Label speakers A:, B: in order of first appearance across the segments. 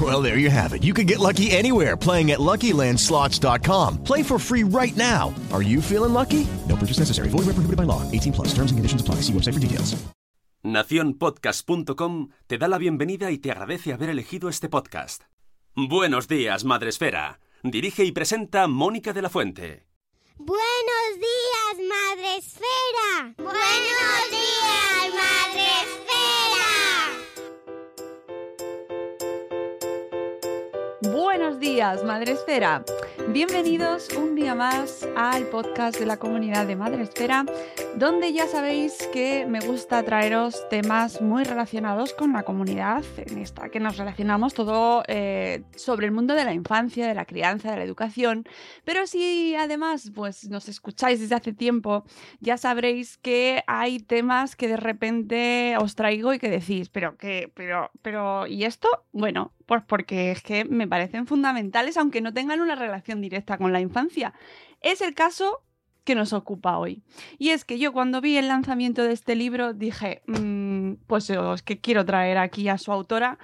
A: Well, there you have it. You can get lucky anywhere playing at LuckyLandSlots.com. Play for free right now. Are you feeling lucky? No purchase necessary. Void where prohibited by law. 18 plus. Terms and conditions apply. See website for details.
B: Naciónpodcast.com te da la bienvenida y te agradece haber elegido este podcast. Buenos días, Madre Esfera. Dirige y presenta Mónica de la Fuente.
C: Buenos días, Madre Esfera. Buenos días,
D: Buenos días, Madre Esfera. Bienvenidos un día más al podcast de la comunidad de Madre Esfera, donde ya sabéis que me gusta traeros temas muy relacionados con la comunidad, en esta que nos relacionamos todo eh, sobre el mundo de la infancia, de la crianza, de la educación. Pero si además pues, nos escucháis desde hace tiempo, ya sabréis que hay temas que de repente os traigo y que decís, pero qué, pero, pero, ¿y esto? Bueno, pues porque es que me parecen fundamentales, aunque no tengan una relación directa con la infancia. Es el caso que nos ocupa hoy. Y es que yo cuando vi el lanzamiento de este libro dije, mmm, pues es que quiero traer aquí a su autora,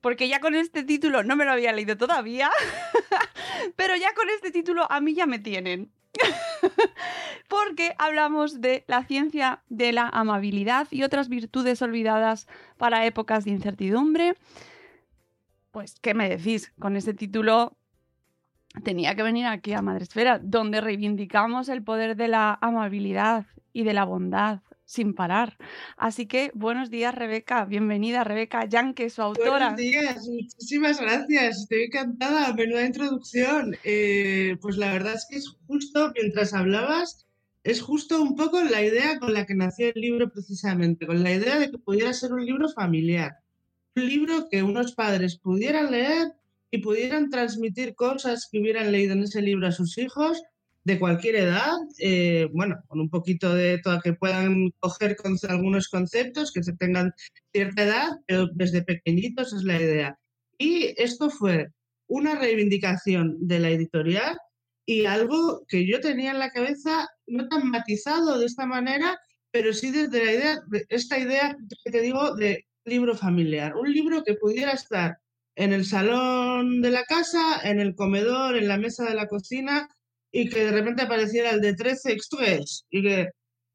D: porque ya con este título no me lo había leído todavía, pero ya con este título a mí ya me tienen. porque hablamos de la ciencia de la amabilidad y otras virtudes olvidadas para épocas de incertidumbre. Pues, ¿qué me decís? Con este título tenía que venir aquí a Madresfera, donde reivindicamos el poder de la amabilidad y de la bondad sin parar. Así que buenos días, Rebeca. Bienvenida, Rebeca Yanke, su autora.
E: Buenos días, muchísimas gracias. Estoy encantada. Menuda introducción. Eh, pues la verdad es que es justo, mientras hablabas, es justo un poco la idea con la que nació el libro precisamente, con la idea de que pudiera ser un libro familiar. Libro que unos padres pudieran leer y pudieran transmitir cosas que hubieran leído en ese libro a sus hijos de cualquier edad, eh, bueno, con un poquito de todo que puedan coger con algunos conceptos, que se tengan cierta edad, pero desde pequeñitos es la idea. Y esto fue una reivindicación de la editorial y algo que yo tenía en la cabeza no tan matizado de esta manera, pero sí desde la idea, de esta idea que te digo de libro familiar, un libro que pudiera estar en el salón de la casa, en el comedor, en la mesa de la cocina, y que de repente apareciera el de 13 extras y que,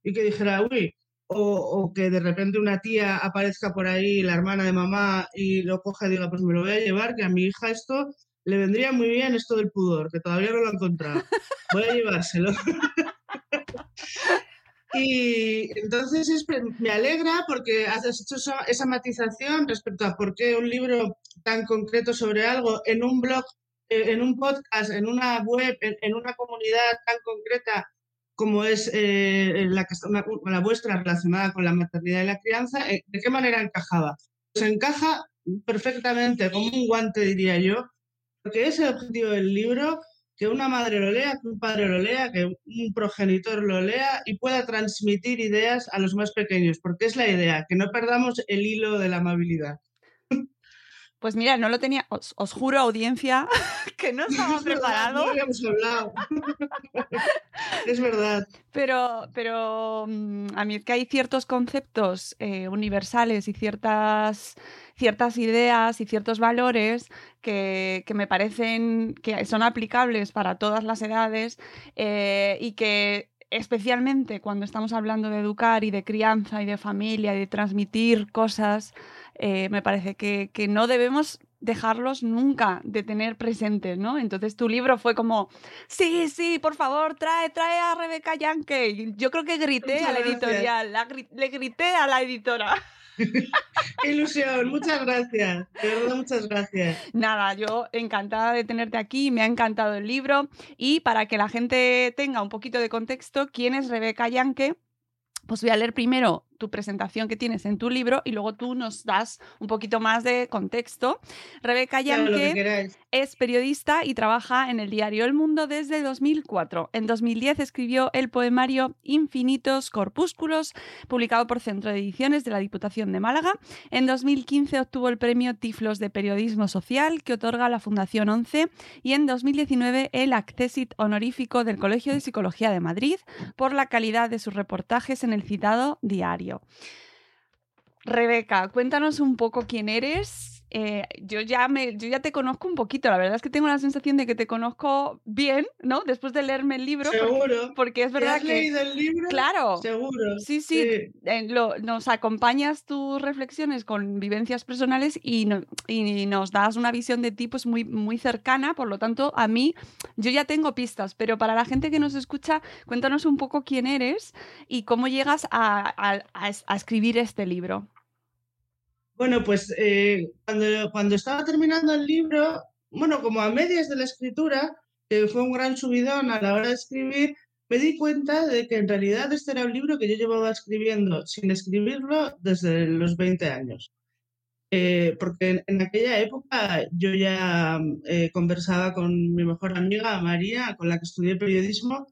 E: y que dijera, uy, o, o, que de repente una tía aparezca por ahí, la hermana de mamá, y lo coja y diga, pues me lo voy a llevar, que a mi hija esto le vendría muy bien esto del pudor, que todavía no lo he encontrado. Voy a llevárselo. Y entonces es, me alegra porque has hecho esa, matización respecto a por qué un libro tan concreto sobre algo en un blog, eh, en un podcast, en una web, en, una comunidad tan concreta como es eh, la, la, vuestra relacionada con la maternidad y la crianza, eh, ¿de qué manera encajaba? Pues encaja perfectamente, como un guante diría yo, porque es el objetivo del libro que una madre lo lea, que un padre lo lea, que un progenitor lo lea y pueda transmitir ideas a los más pequeños, porque es la idea, que no perdamos el hilo de la amabilidad.
D: Pues mira, no lo tenía, os, os juro audiencia que no estaba preparado.
E: No habíamos hablado. es verdad.
D: Pero, pero mm, a mí es que hay ciertos conceptos eh, universales y ciertas, ciertas ideas y ciertos valores que, que, me parecen que son aplicables para todas las edades eh, y que especialmente cuando estamos hablando de educar y de crianza y de familia y de transmitir cosas, eh, me parece que, que, no debemos dejarlos nunca de tener presentes, ¿no? Entonces tu libro fue como, sí, sí, por favor, trae, trae a Rebeca Yankee. Yo creo que grité
E: Muchas
D: a la editorial, la, le grité a la editora.
E: Qué ilusión, muchas gracias. De verdad, muchas gracias.
D: Nada, yo encantada de tenerte aquí, me ha encantado el libro y para que la gente tenga un poquito de contexto, ¿quién es Rebeca Yankee? Pues voy a leer primero tu presentación que tienes en tu libro y luego tú nos das un poquito más de contexto. Rebeca Yanke es periodista y trabaja en el diario El Mundo desde 2004. En 2010 escribió el poemario Infinitos Corpúsculos, publicado por Centro de Ediciones de la Diputación de Málaga. En 2015 obtuvo el premio Tiflos de Periodismo Social que otorga la Fundación 11 y en 2019 el Accesit honorífico del Colegio de Psicología de Madrid por la calidad de sus reportajes en el citado diario. Rebeca, cuéntanos un poco quién eres eh, yo, ya me, yo ya te conozco un poquito, la verdad es que tengo la sensación de que te conozco bien, ¿no? Después de leerme el libro.
E: Seguro.
D: Porque, es verdad
E: has
D: que...
E: leído el libro?
D: Claro.
E: Seguro.
D: Sí, sí. nos acompañas tus reflexiones con vivencias personales y, y, nos das una visión de ti pues muy, muy cercana, por lo tanto, a mí yo ya tengo pistas, pero para la gente que nos escucha, cuéntanos un poco quién eres y cómo llegas a, a escribir este libro.
E: Bueno, pues eh, cuando, cuando estaba terminando el libro, bueno, como a medias de la escritura, que fue un gran subidón a la hora de escribir, me di cuenta de que en realidad este era un libro que yo llevaba escribiendo sin escribirlo desde los 20 años. Eh, porque en, aquella época yo ya eh, conversaba con mi mejor amiga María, con la que estudié periodismo,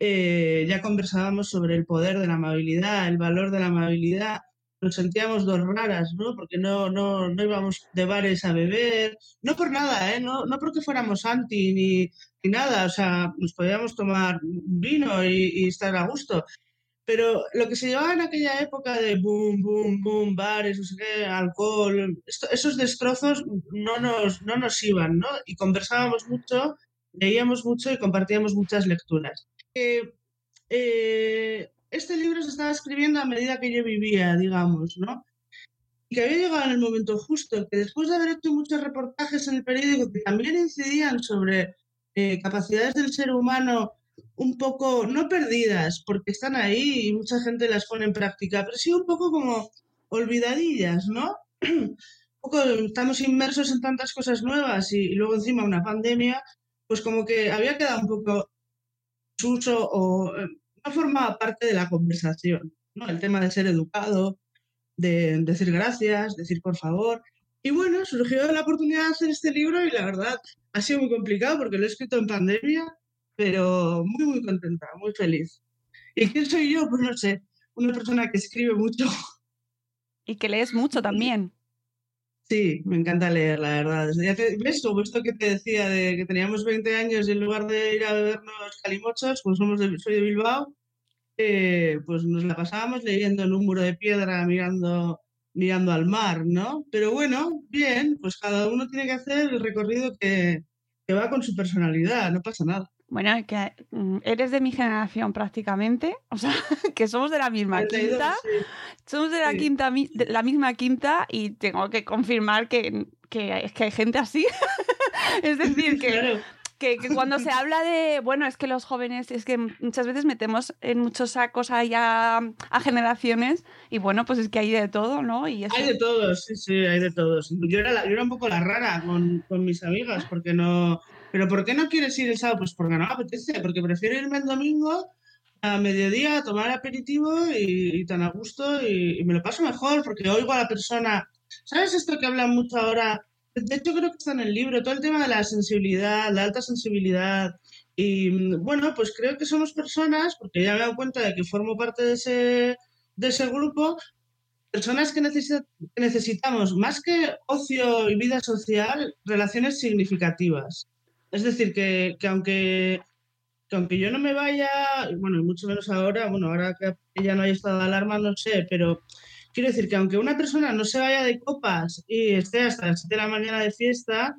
E: ya conversábamos sobre el poder de la amabilidad, el valor de la amabilidad, nos sentíamos dos raras, ¿no? Porque no, no, no íbamos de bares a beber, no por nada, ¿eh? No, no porque fuéramos anti ni, ni nada, o sea, nos podíamos tomar vino y, estar a gusto. Pero lo que se llevaba en aquella época de boom, boom, boom, bares, no sé qué, alcohol, esos destrozos no nos, no nos iban, ¿no? Y conversábamos mucho, leíamos mucho y compartíamos muchas lecturas. Eh, eh, este libro se estaba escribiendo a medida que yo vivía, digamos, ¿no? Y que había llegado en el momento justo, que después de haber hecho muchos reportajes en el periódico que también incidían sobre eh, capacidades del ser humano un poco, no perdidas, porque están ahí y mucha gente las pone en práctica, pero sí un poco como olvidadillas, ¿no? un poco, estamos inmersos en tantas cosas nuevas y, y luego encima una pandemia, pues como que había quedado un poco uso o formaba parte de la conversación, ¿no? El tema de ser educado, de decir gracias, decir por favor. Y bueno, surgió la oportunidad de hacer este libro y la verdad ha sido muy complicado porque lo he escrito en pandemia, pero muy, muy contenta, muy feliz. ¿Y quién soy yo? Pues no sé, una persona que escribe mucho.
D: Y que lees mucho también.
E: Sí, me encanta leer, la verdad. ¿Ves? Como esto que te decía de que teníamos 20 años y en lugar de ir a bebernos calimochos, pues somos de, soy de Bilbao, eh, pues nos la pasábamos leyendo en un muro de piedra mirando, mirando al mar, ¿no? Pero bueno, bien, pues cada uno tiene que hacer el recorrido que, que va con su personalidad, no pasa nada.
D: Bueno, que mm, eres de mi generación prácticamente, o sea, que somos de la misma quinta, somos de la quinta, de la misma quinta y tengo que confirmar que, que, es que hay gente así. es decir, que, que, cuando se habla de, bueno, es que los jóvenes, es que muchas veces metemos en muchos sacos ahí a, generaciones y bueno, pues es que hay de todo, ¿no? Y
E: Hay de todos, sí, sí, hay de todos. Yo era, yo era un poco la rara con, con mis amigas porque no ¿Pero por qué no quieres ir el sábado? Pues porque no apetece, porque prefiero irme el domingo a mediodía a tomar aperitivo y, tan a gusto y, me lo paso mejor porque oigo a la persona. ¿Sabes esto que hablan mucho ahora? De hecho, creo que está en el libro, todo el tema de la sensibilidad, la alta sensibilidad. Y bueno, pues creo que somos personas, porque ya me he dado cuenta de que formo parte de ese, de ese grupo, personas que necesitamos, más que ocio y vida social, relaciones significativas. Es decir, que, aunque, aunque yo no me vaya, bueno, y mucho menos ahora, bueno, ahora que ya no hay estado de alarma, no sé, pero quiero decir que aunque una persona no se vaya de copas y esté hasta las 7 de la mañana de fiesta,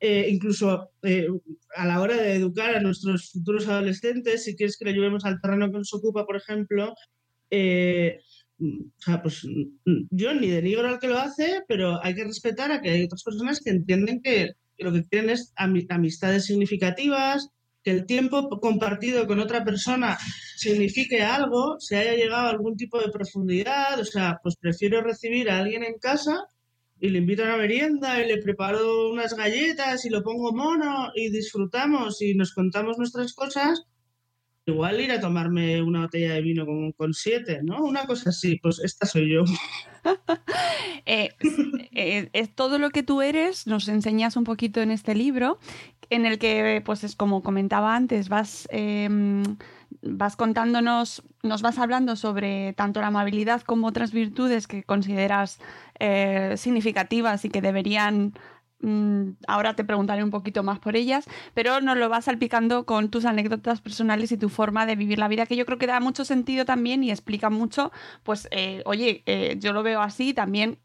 E: eh, incluso eh, a la hora de educar a nuestros futuros adolescentes, si quieres que le llevemos al terreno que nos ocupa, por ejemplo, eh, pues yo ni denigro al que lo hace, pero hay que respetar a que hay otras personas que entienden que lo que quieren es amistades significativas, que el tiempo compartido con otra persona signifique algo, se haya llegado a algún tipo de profundidad, o sea, pues prefiero recibir a alguien en casa y le invito a una merienda y le preparo unas galletas y lo pongo mono y disfrutamos y nos contamos nuestras cosas igual ir a tomarme una botella de vino con, con siete, ¿no? Una cosa así, pues esta soy yo.
D: Eh, eh, es todo lo que tú eres, nos enseñas un poquito en este libro, en el que, pues es como comentaba antes, vas, em, vas contándonos, nos vas hablando sobre tanto la amabilidad como otras virtudes que consideras eh, significativas y que deberían ahora te preguntaré un poquito más por ellas, pero nos lo vas salpicando con tus anécdotas personales y tu forma de vivir la vida, que yo creo que da mucho sentido también y explica mucho, pues, eh, oye, eh, yo lo veo así, también,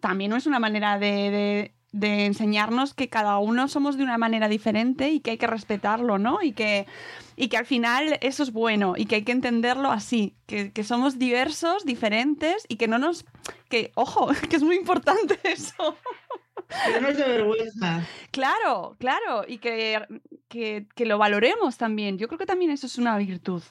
D: también es una manera de, enseñarnos que cada uno somos de una manera diferente y que hay que respetarlo, ¿no? Y que, y que al final eso es bueno y que hay que entenderlo así, que, que somos diversos, diferentes y que no nos... que, ojo, que es muy importante eso.
E: Que no es de vergüenza.
D: Claro, claro, y que, que, lo valoremos también. Yo creo que también eso es una virtud.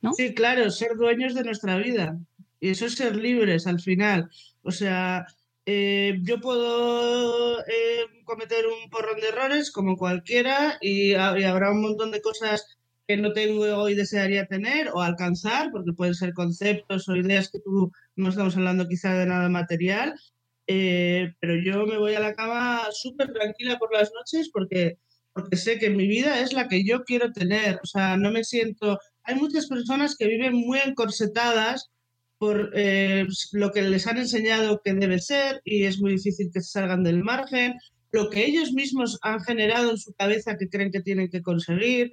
D: ¿no?
E: Sí, claro, ser dueños de nuestra vida. Y eso es ser libres al final. O sea, eh, yo puedo eh, cometer un porrón de errores como cualquiera y, habrá un montón de cosas que no tengo y desearía tener o alcanzar, porque pueden ser conceptos o ideas que tú no estamos hablando quizá de nada material, eh, pero yo me voy a la cama súper tranquila por las noches porque, porque sé que mi vida es la que yo quiero tener. O sea, no me siento... Hay muchas personas que viven muy encorsetadas por eh, lo que les han enseñado que debe ser y es muy difícil que se salgan del margen, lo que ellos mismos han generado en su cabeza que creen que tienen que conseguir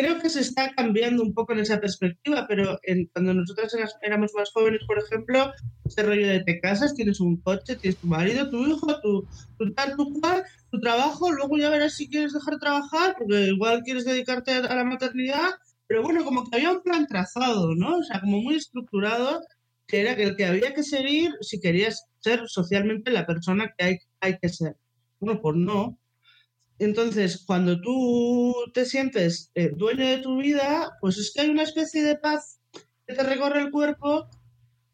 E: creo que se está cambiando un poco en esa perspectiva, pero cuando nosotros éramos más jóvenes, por ejemplo, ese rollo de te casas, tienes un coche, tienes tu marido, tu hijo, tu, tal, tu cual, tu trabajo, luego ya verás si quieres dejar de trabajar, porque igual quieres dedicarte a la maternidad, pero bueno, como que había un plan trazado, ¿no? O sea, como muy estructurado, que era el que había que seguir si querías ser socialmente la persona que hay, hay que ser. Bueno, pues no, entonces, cuando tú te sientes eh, dueño de tu vida, pues es que hay una especie de paz que te recorre el cuerpo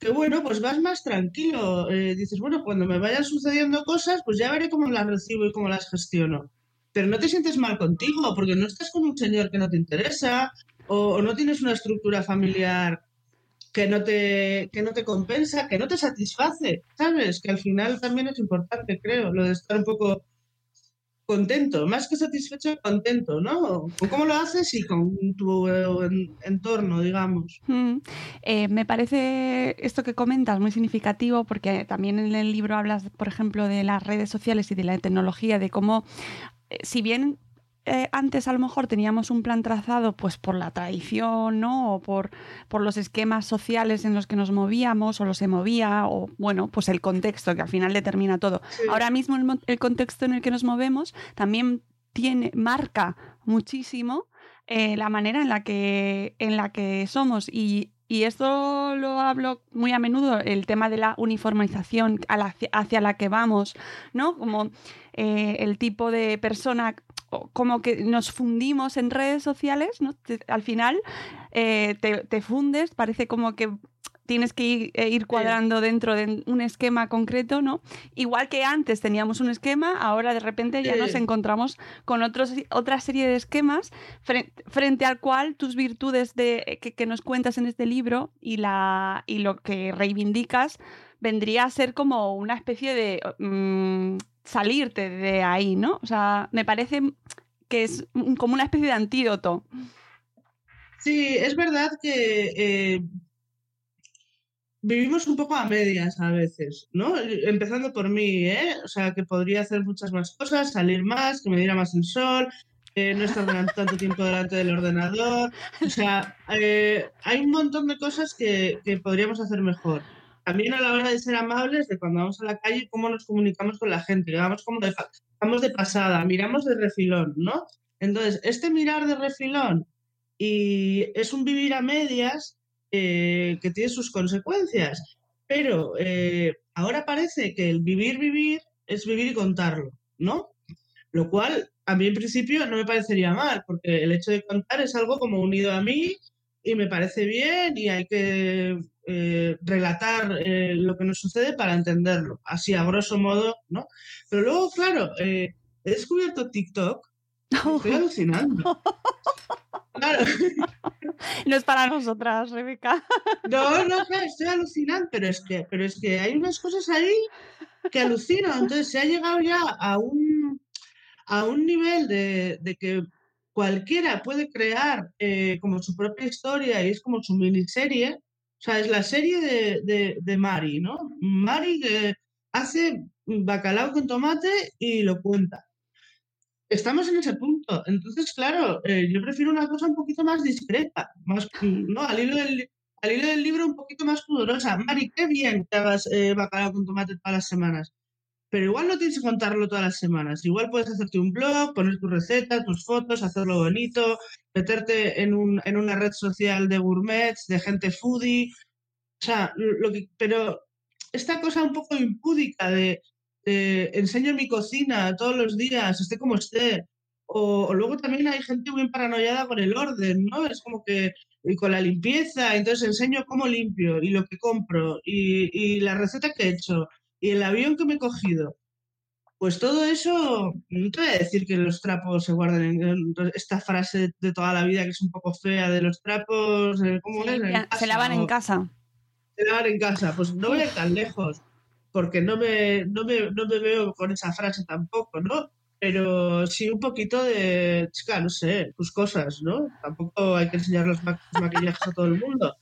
E: que, bueno, pues vas más tranquilo. Eh, dices, bueno, cuando me vayan sucediendo cosas, pues ya veré cómo las recibo y cómo las gestiono. Pero no te sientes mal contigo, porque no estás con un señor que no te interesa o, no tienes una estructura familiar que no, te, que no te compensa, que no te satisface, ¿sabes? Que al final también es importante, creo, lo de estar un poco contento, más que satisfecho, contento, ¿no? cómo lo haces y con tu eh, entorno, digamos.
D: Mm. Eh, me parece esto que comentas muy significativo porque también en el libro hablas, por ejemplo, de las redes sociales y de la tecnología, de cómo, eh, si bien eh, antes a lo mejor teníamos un plan trazado pues por la tradición, ¿no? O por, por los esquemas sociales en los que nos movíamos o los se movía, o bueno, pues el contexto que al final determina todo. Ahora mismo el, contexto en el que nos movemos también tiene, marca muchísimo eh, la manera en la que, en la que somos. Y, esto lo hablo muy a menudo, el tema de la uniformización hacia la que vamos, ¿no? Como eh, el tipo de persona como que nos fundimos en redes sociales, ¿no? al final eh, te, fundes, parece como que tienes que ir, eh, cuadrando dentro de un esquema concreto, ¿no? Igual que antes teníamos un esquema, ahora de repente ya nos encontramos con otros, otra serie de esquemas frente, al cual tus virtudes de, que, nos cuentas en este libro y, la, y lo que reivindicas vendría a ser como una especie de... Mm, salirte de ahí, ¿no? O sea, me parece que es como una especie de antídoto.
E: Sí, es verdad que eh, vivimos un poco a medias a veces, ¿no? Empezando por mí, ¿eh? O sea, que podría hacer muchas más cosas, salir más, que me diera más el sol, eh, no estar tanto tiempo delante del ordenador. O sea, eh, hay un montón de cosas que, que podríamos hacer mejor también a la hora de ser amables, de cuando vamos a la calle, cómo nos comunicamos con la gente, vamos como de, vamos de pasada, miramos de refilón, ¿no? Entonces, este mirar de refilón y es un vivir a medias eh, que tiene sus consecuencias, pero eh, ahora parece que el vivir, vivir es vivir y contarlo, ¿no? Lo cual a mí en principio no me parecería mal, porque el hecho de contar es algo como unido a mí y me parece bien y hay que eh, relatar eh, lo que nos sucede para entenderlo, así a grosso modo, ¿no? Pero luego, claro, eh, he descubierto TikTok, estoy alucinando. Claro.
D: no es para nosotras, Rebeca.
E: No, no, estoy alucinando, pero es que, pero es que hay unas cosas ahí que alucino. Entonces se ha llegado ya a un, a un nivel de, que cualquiera puede crear eh, como su propia historia y es como su miniserie. O sea, es la serie de, de, Mari, ¿no? Mari que hace bacalao con tomate y lo cuenta. Estamos en ese punto. Entonces, claro, eh, yo prefiero una cosa un poquito más discreta, más, ¿no? Al hilo, del, al hilo del libro un poquito más pudorosa. Mari, qué bien que hagas eh, bacalao con tomate todas las semanas. Pero igual no tienes que contarlo todas las semanas. Igual puedes hacerte un blog, poner tu receta, tus fotos, hacerlo bonito, meterte en, un, en una red social de gourmets, de gente foodie. O sea, lo que, pero esta cosa un poco impúdica de enseño mi cocina todos los días, esté como esté. O, luego también hay gente muy paranoiada con el orden, ¿no? Es como que y con la limpieza, entonces enseño cómo limpio y lo que compro y, y la receta que he hecho y el avión que me he cogido. Pues todo eso, no te voy a decir que los trapos se guardan en, esta frase de toda la vida que es un poco fea de los trapos, eh, ¿cómo
D: se, se lavan en casa.
E: Se lavan en casa, pues no voy a ir tan lejos porque no me, no me, no me veo con esa frase tampoco, ¿no? Pero sí un poquito de, chica, no sé, tus cosas, ¿no? Tampoco hay que enseñar los, maquillajes a todo el mundo.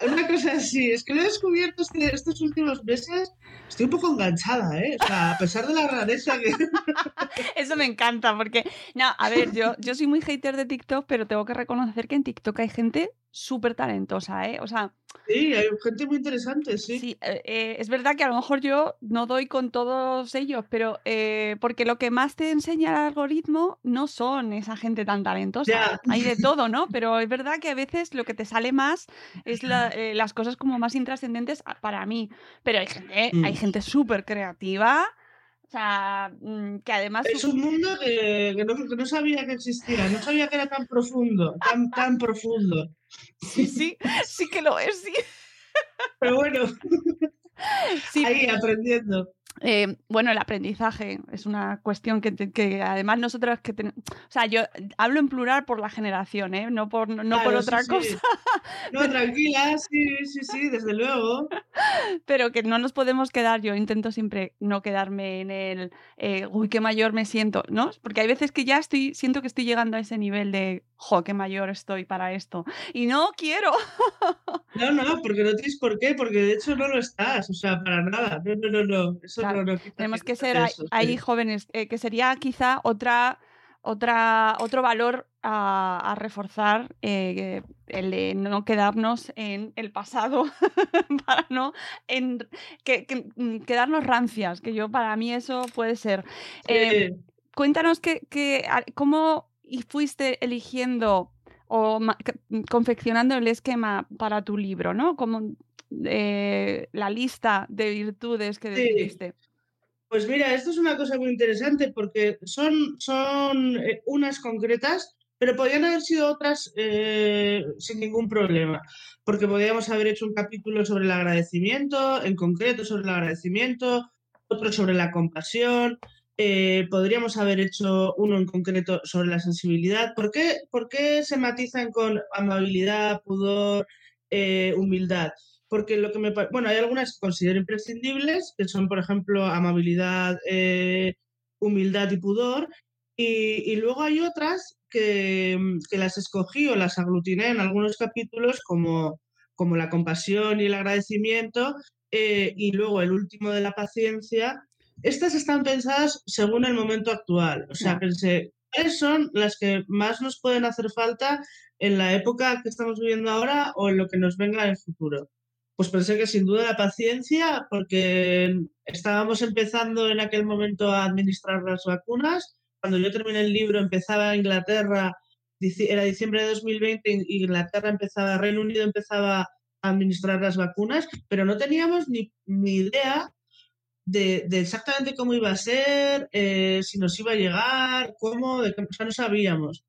E: Una cosa así, es que lo he descubierto este, estos últimos meses, estoy un poco enganchada, ¿eh? O sea, a pesar de la rareza que...
D: Eso me encanta, porque, no, a ver, yo, yo soy muy hater de TikTok, pero tengo que reconocer que en TikTok hay gente súper talentosa, ¿eh? O sea...
E: Sí, hay gente muy interesante, sí.
D: Sí, eh, eh, es verdad que a lo mejor yo no doy con todos ellos, pero eh, porque lo que más te enseña el algoritmo no son esa gente tan talentosa. Hay de todo, ¿no? Pero es verdad que a veces lo que te sale más es las cosas como más intrascendentes para mí. Pero hay gente, hay mm. gente súper creativa o sea, mm, que además...
E: Es un mundo que, no, sabía que existía, no sabía que era tan profundo, tan, tan profundo.
D: Sí, sí, sí que lo es, sí.
E: Pero bueno, sí. ahí aprendiendo.
D: Eh, bueno, el aprendizaje es una cuestión que, además nosotros que tenemos, o sea, yo hablo en plural por la generación, ¿eh? no por, no por otra cosa.
E: No, tranquila, sí, sí, sí, desde luego.
D: Pero que no nos podemos quedar, yo intento siempre no quedarme en el, eh, uy, qué mayor me siento, ¿no? Porque hay veces que ya estoy, siento que estoy llegando a ese nivel de, jo, qué mayor estoy para esto. Y no quiero.
E: No, no, porque no tienes por qué, porque de hecho no lo estás, o sea, para nada. No, no, no, no. Eso
D: tenemos que ser ahí jóvenes, eh, que sería quizá otra, otra, otro valor a, reforzar eh, el de no quedarnos en el pasado para no en, que, mm, quedarnos rancias, que yo para mí eso puede ser. Eh, cuéntanos que, cómo fuiste eligiendo o confeccionando el esquema para tu libro, ¿no? Como la lista de virtudes que decidiste.
E: Pues mira, esto es una cosa muy interesante porque son, son eh, unas concretas, pero podrían haber sido otras eh, sin ningún problema, porque podríamos haber hecho un capítulo sobre el agradecimiento, en concreto sobre el agradecimiento, otro sobre la compasión, eh, podríamos haber hecho uno en concreto sobre la sensibilidad. ¿Por qué, por qué se matizan con amabilidad, pudor, humildad? Porque lo que me bueno, hay algunas que considero imprescindibles, que son, por ejemplo, amabilidad, eh, humildad y pudor, y, luego hay otras que, las escogí o las aglutiné en algunos capítulos, como, como la compasión y el agradecimiento, eh, y luego el último de la paciencia. Estas están pensadas según el momento actual, o sea, pensé, ¿cuáles son las que más nos pueden hacer falta en la época que estamos viviendo ahora o en lo que nos venga en el futuro? Pues pensé que sin duda la paciencia, porque estábamos empezando en aquel momento a administrar las vacunas. Cuando yo terminé el libro empezaba Inglaterra, era diciembre de 2020, Inglaterra empezaba, Reino Unido empezaba a administrar las vacunas, pero no teníamos ni, idea de, exactamente cómo iba a ser, eh, si nos iba a llegar, cómo, de qué, o no sabíamos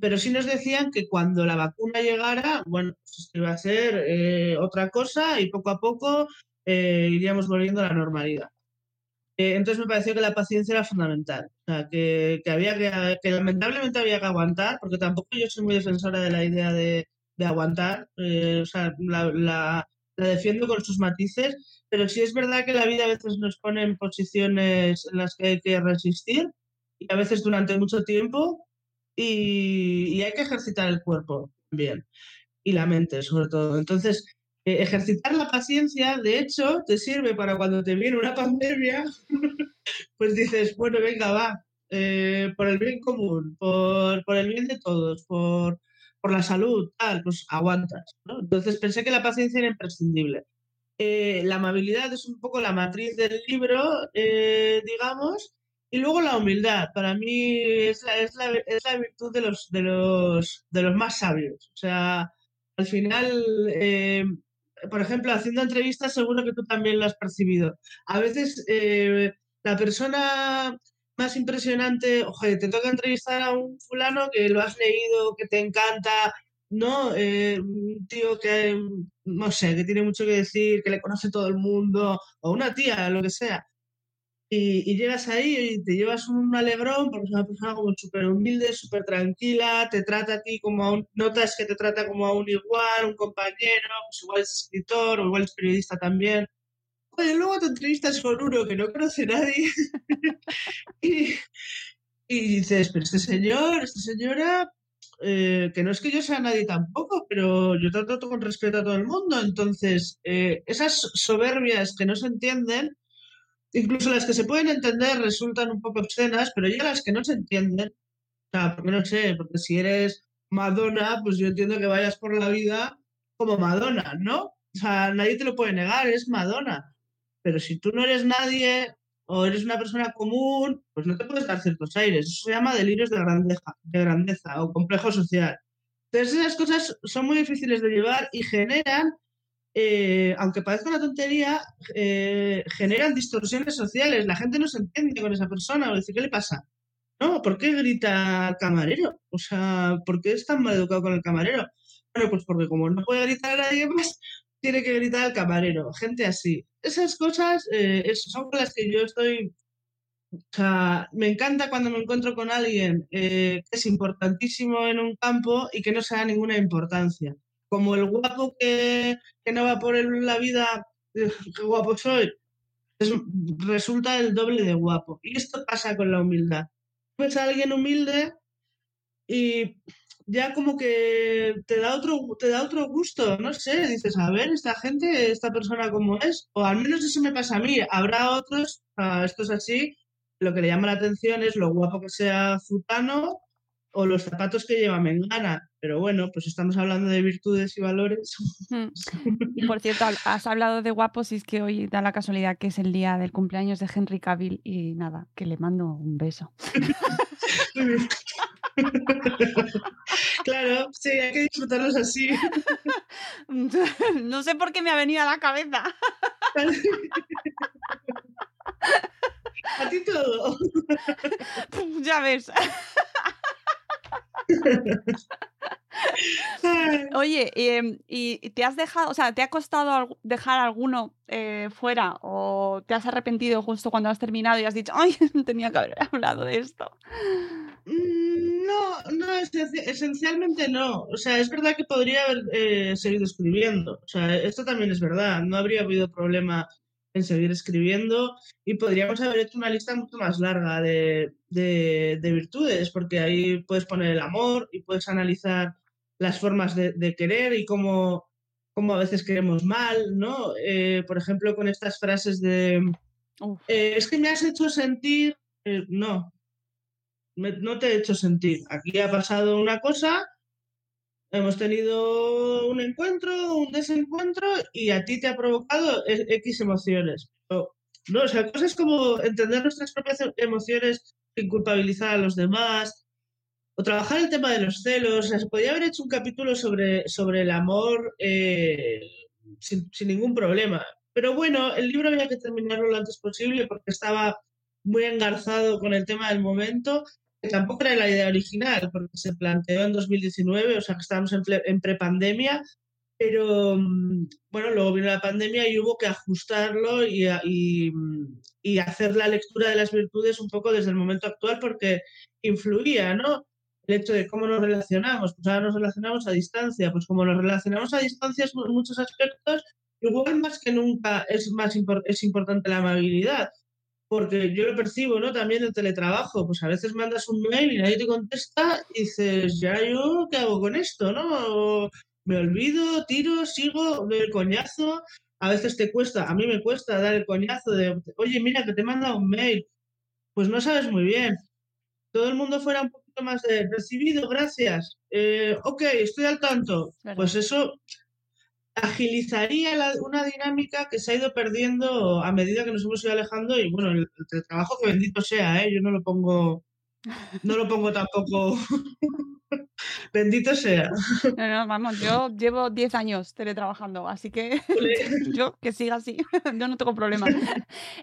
E: pero sí nos decían que cuando la vacuna llegara, bueno, pues iba a ser eh, otra cosa y poco a poco eh, iríamos volviendo a la normalidad. Eh, entonces me pareció que la paciencia era fundamental. O sea, que, que había que, que lamentablemente había que aguantar, porque tampoco yo soy muy defensora de la idea de, de aguantar. eh, o sea, la, la- la defiendo con sus matices, pero sí es verdad que la vida a veces nos pone en posiciones en las que hay que resistir y a veces durante mucho tiempo y, y hay que ejercitar el cuerpo también y la mente sobre todo. Entonces, eh, ejercitar la paciencia, de hecho, te sirve para cuando te viene una pandemia, pues dices, bueno, venga, va, eh, por el bien común, por, por el bien de todos, por, por la salud, tal, pues aguantas. ¿no? Entonces pensé que la paciencia era imprescindible. Eh, la amabilidad es un poco la matriz del libro, eh, digamos, y luego la humildad. Para mí es la, es la, es la virtud de los, de, los, de los más sabios. O sea, al final, eh, por ejemplo, haciendo entrevistas, seguro que tú también lo has percibido. A veces eh, la persona más impresionante, oye, te toca entrevistar a un fulano que lo has leído, que te encanta, ¿no? Eh, un tío que, no sé, que tiene mucho que decir, que le conoce todo el mundo, o una tía, lo que sea. Y, y llegas ahí y te llevas un alegrón porque es una persona como súper humilde, súper tranquila, te trata a ti como a un, notas que te trata como a un igual, un compañero, pues igual es escritor o igual es periodista también. Oye, luego te entrevistas con uno que no conoce a nadie y, y dices, pero este señor, esta señora, eh, que no es que yo sea nadie tampoco, pero yo trato con respeto a todo el mundo. Entonces, eh, esas soberbias que no se entienden, incluso las que se pueden entender resultan un poco obscenas, pero ya las que no se entienden, o sea, porque no sé, porque si eres Madonna, pues yo entiendo que vayas por la vida como Madonna, ¿no? O sea, nadie te lo puede negar, es Madonna. Pero si tú no eres nadie o eres una persona común, pues no te puedes dar ciertos aires. Eso se llama delirios de grandeza, de grandeza o complejo social. Entonces esas cosas son muy difíciles de llevar y generan, eh, aunque parezca una tontería, eh, generan distorsiones sociales. La gente no se entiende con esa persona o dice, ¿qué le pasa? No, ¿por qué grita al camarero? O sea, ¿por qué es tan mal educado con el camarero? Bueno, pues porque como no puede gritar a nadie más, tiene que gritar al camarero. Gente así. Esas cosas eh, son las que yo estoy. O sea, me encanta cuando me encuentro con alguien eh, que es importantísimo en un campo y que no se da ninguna importancia. Como el guapo que, que no va por el- la vida, eh, qué guapo soy, es- resulta el doble de guapo. Y esto pasa con la humildad. Ves a alguien humilde y ya como que te da otro, te da otro gusto, no sé, dices, a ver, esta gente, esta persona como es, o al menos eso me pasa a mí, habrá otros, ah, esto es así, lo que le llama la atención es lo guapo que sea Zutano o los zapatos que lleva Mengana, pero bueno, pues estamos hablando de virtudes y valores.
D: Mm. Y por cierto, has hablado de guapos y es que hoy da la casualidad que es el día del cumpleaños de Henry Cavill y nada, que le mando un beso.
E: claro, sí, hay que disfrutarlos así.
D: no sé por qué me ha venido a la cabeza.
E: A ti todo.
D: ya ves. Oye, em, ¿y te has dejado, o sea, te ha costado dejar alguno eh, fuera o te has arrepentido justo cuando has terminado y has dicho, ay, tenía que haber hablado de esto?
E: Mm, No, no, esenci- esencialmente no. O sea, es verdad que podría haber eh, seguido escribiendo. O sea, esto también es verdad. No habría habido problema en seguir escribiendo y podríamos haber hecho una lista mucho más larga de, de- de virtudes, porque ahí puedes poner el amor y puedes analizar las formas de, de querer y cómo, cómo a veces queremos mal, ¿no? Eh, por ejemplo, con estas frases de eh, es que me has hecho sentir, eh, no, me- no te he hecho sentir. Aquí ha pasado una cosa, hemos tenido un encuentro, un desencuentro y a ti te ha provocado e- X emociones. Pero, no, o sea, cosas como entender nuestras propias e- emociones sin culpabilizar a los demás, o trabajar el tema de los celos. O sea, se podría haber hecho un capítulo sobre, sobre el amor eh, sin, ningún problema. Pero bueno, el libro había que terminarlo lo antes posible porque estaba muy engarzado con el tema del momento, que tampoco era la idea original, porque se planteó en 2019, o sea que estábamos en, en prepandemia, Pero mm, bueno, luego vino la pandemia y hubo que ajustarlo y, y, y, hacer la lectura de las virtudes un poco desde el momento actual porque influía, ¿no? El hecho de cómo nos relacionamos, pues ahora nos relacionamos a distancia, pues como nos relacionamos a distancia en muchos aspectos, igual más que nunca es, más es importante la amabilidad porque yo lo percibo, ¿no? También el teletrabajo, pues a veces mandas un mail y nadie te contesta y dices, ya yo, ¿qué hago con esto, no? me olvido, tiro, sigo, doy el coñazo, a veces te cuesta, a mí me cuesta dar el coñazo de, oye, mira, que te manda un mail, pues no sabes muy bien. Todo el mundo fuera un poquito más de recibido, gracias, eh, ok, estoy al tanto. Pues eso agilizaría una dinámica que se ha ido perdiendo a medida que nos hemos ido alejando y bueno, el, trabajo que bendito sea, ¿eh? yo no lo pongo, no lo pongo tampoco Bendito sea.
D: No, no, vamos, yo llevo 10 años teletrabajando, así que yo que siga así, yo no tengo problema.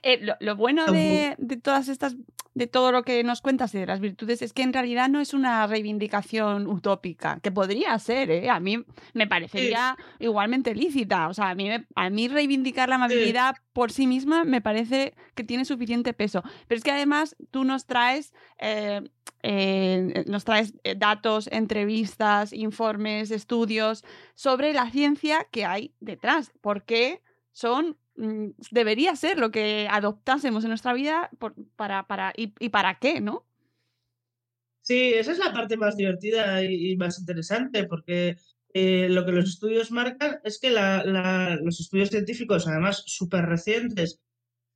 D: Eh, lo, bueno de, todas estas, de todo lo que nos cuentas y de las virtudes es que en realidad no es una reivindicación utópica, que podría ser, ¿eh? A mí me parecería igualmente lícita. O sea, a mí, a mí reivindicar la amabilidad por sí misma me parece que tiene suficiente peso. Pero es que además tú nos traes... Eh, eh, nos traes eh, entrevistas, informes, estudios sobre la ciencia que hay detrás, porque son mm, debería ser lo que adoptásemos en nuestra vida para, para, y, para qué, ¿no?
E: Sí, esa es la parte más divertida y, más interesante, porque eh, lo que los estudios marcan es que los estudios científicos, además súper recientes,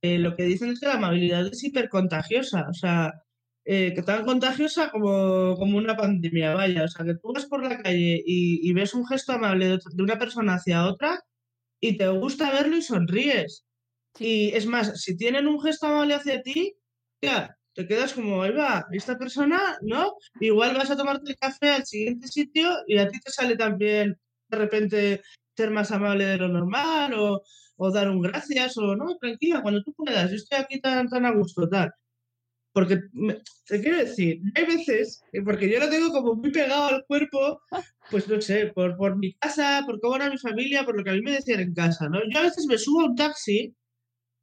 E: lo que dicen es que la amabilidad es hipercontagiosa. O sea, eh, que tan contagiosa como, como, una pandemia, vaya. O sea, que tú vas por la calle y, ves un gesto amable de, una persona hacia otra y te gusta verlo y sonríes. Y es más, si tienen un gesto amable hacia ti, ya, te quedas como, ahí va, esta persona, ¿no? Igual vas a tomarte el café al siguiente sitio y a ti te sale también de repente ser más amable de lo normal o, o dar un gracias o no, tranquila, cuando tú puedas, yo estoy aquí tan, tan a gusto, tal. Porque te quiero decir, hay veces, porque yo lo tengo como muy pegado al cuerpo, pues no sé, por, por mi casa, por cómo era mi familia, por lo que a mí me decían en casa, ¿no? Yo a veces me subo a un taxi